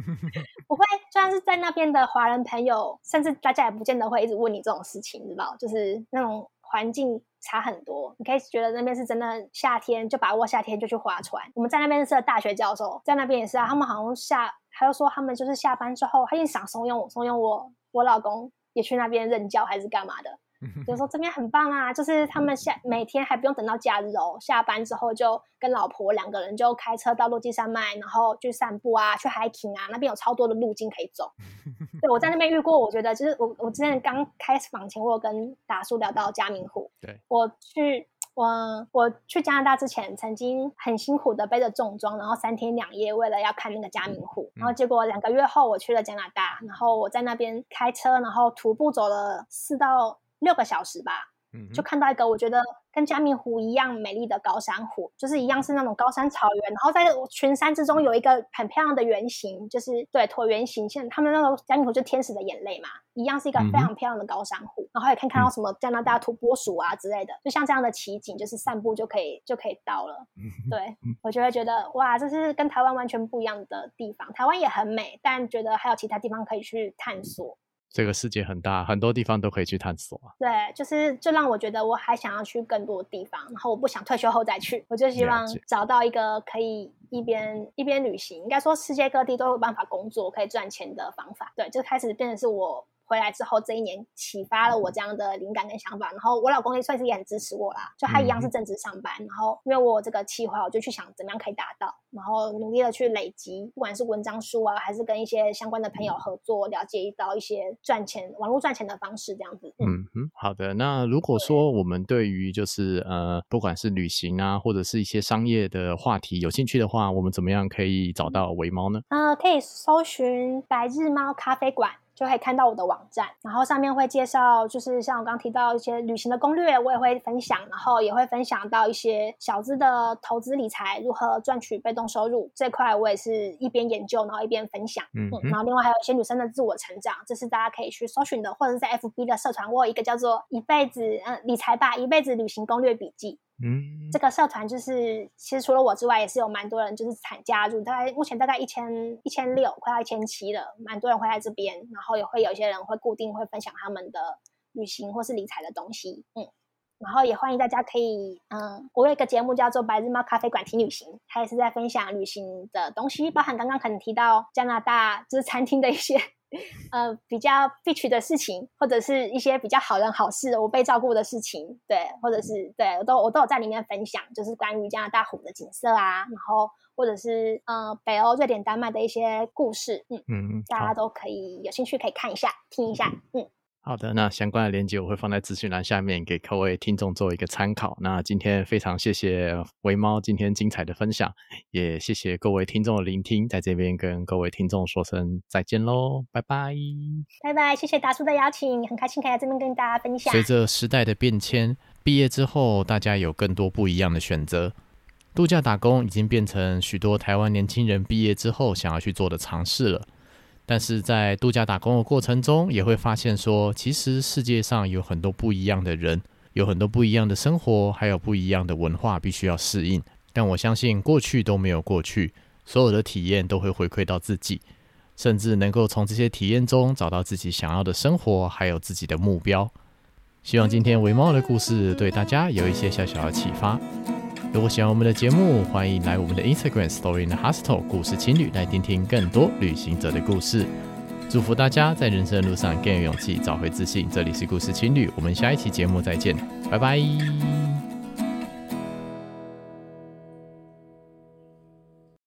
不会。虽然是在那边的华人朋友，甚至大家也不见得会一直问你这种事情，知道？就是那种。环境差很多，你可以觉得那边是真的夏天，就把握夏天就去划船。我们在那边是大学教授，在那边也是啊。他们好像下，他就说他们就是下班之后，他就想怂恿我，怂恿我，我老公也去那边任教还是干嘛的。就说这边很棒啊，就是他们下每天还不用等到假日哦，下班之后就跟老婆两个人就开车到落基山脉，然后去散步啊，去 hiking 啊，那边有超多的路径可以走。对，我在那边遇过，我觉得就是我我之前刚开始访前，我有跟达叔聊到嘉明湖。对，我去我我去加拿大之前，曾经很辛苦的背着重装，然后三天两夜为了要看那个加明湖，然后结果两个月后我去了加拿大，然后我在那边开车，然后徒步走了四到。六个小时吧，嗯，就看到一个我觉得跟加密湖一样美丽的高山湖，就是一样是那种高山草原，然后在群山之中有一个很漂亮的圆形，就是对椭圆形，像他们那个加密湖就天使的眼泪嘛，一样是一个非常漂亮的高山湖，嗯、然后也可以看到什么加拿大土拨鼠啊之类的，就像这样的奇景，就是散步就可以就可以到了。对，我就会觉得哇，这是跟台湾完全不一样的地方，台湾也很美，但觉得还有其他地方可以去探索。这个世界很大，很多地方都可以去探索。对，就是就让我觉得我还想要去更多地方，然后我不想退休后再去，我就希望找到一个可以一边一边旅行，应该说世界各地都有办法工作可以赚钱的方法。对，就开始变成是我。回来之后，这一年启发了我这样的灵感跟想法。然后我老公也算是也很支持我啦，就他一样是正职上班。嗯、然后因为我有这个计划，我就去想怎么样可以达到，然后努力的去累积，不管是文章书啊，还是跟一些相关的朋友合作，了解到一些赚钱网络赚钱的方式，这样子。嗯嗯，好的。那如果说我们对于就是呃，不管是旅行啊，或者是一些商业的话题有兴趣的话，我们怎么样可以找到维猫呢？呃，可以搜寻白日猫咖啡馆。就可以看到我的网站，然后上面会介绍，就是像我刚刚提到一些旅行的攻略，我也会分享，然后也会分享到一些小资的投资理财，如何赚取被动收入这块，我也是一边研究，然后一边分享。嗯，嗯，然后另外还有一些女生的自我成长，这是大家可以去搜寻的，或者是在 FB 的社团，我有一个叫做“一辈子嗯理财吧，一辈子旅行攻略笔记”。嗯，这个社团就是，其实除了我之外，也是有蛮多人就是参加入，大概目前大概一千一千六，快要一千七了，蛮多人会在这边，然后也会有一些人会固定会分享他们的旅行或是理财的东西，嗯，然后也欢迎大家可以，嗯，我有一个节目叫做《白日猫咖啡馆听旅行》，它也是在分享旅行的东西，包含刚刚可能提到加拿大就是餐厅的一些。呃，比较必须的事情，或者是一些比较好人好事，我被照顾的事情，对，或者是对我都我都有在里面分享，就是关于加拿大湖的景色啊，然后或者是呃北欧瑞典丹麦的一些故事，嗯嗯，大家都可以有兴趣可以看一下听一下，嗯。好的，那相关的链接我会放在资讯栏下面，给各位听众做一个参考。那今天非常谢谢维猫今天精彩的分享，也谢谢各位听众的聆听，在这边跟各位听众说声再见喽，拜拜，拜拜，谢谢达叔的邀请，很开心可以在这边跟大家分享。随着时代的变迁，毕业之后大家有更多不一样的选择，度假打工已经变成许多台湾年轻人毕业之后想要去做的尝试了。但是在度假打工的过程中，也会发现说，其实世界上有很多不一样的人，有很多不一样的生活，还有不一样的文化，必须要适应。但我相信，过去都没有过去，所有的体验都会回馈到自己，甚至能够从这些体验中找到自己想要的生活，还有自己的目标。希望今天维猫的故事对大家有一些小小的启发。如果喜欢我们的节目，欢迎来我们的 Instagram Story in the Hostel 故事情侣来听听更多旅行者的故事。祝福大家在人生的路上更有勇气，找回自信。这里是故事情侣，我们下一期节目再见，拜拜。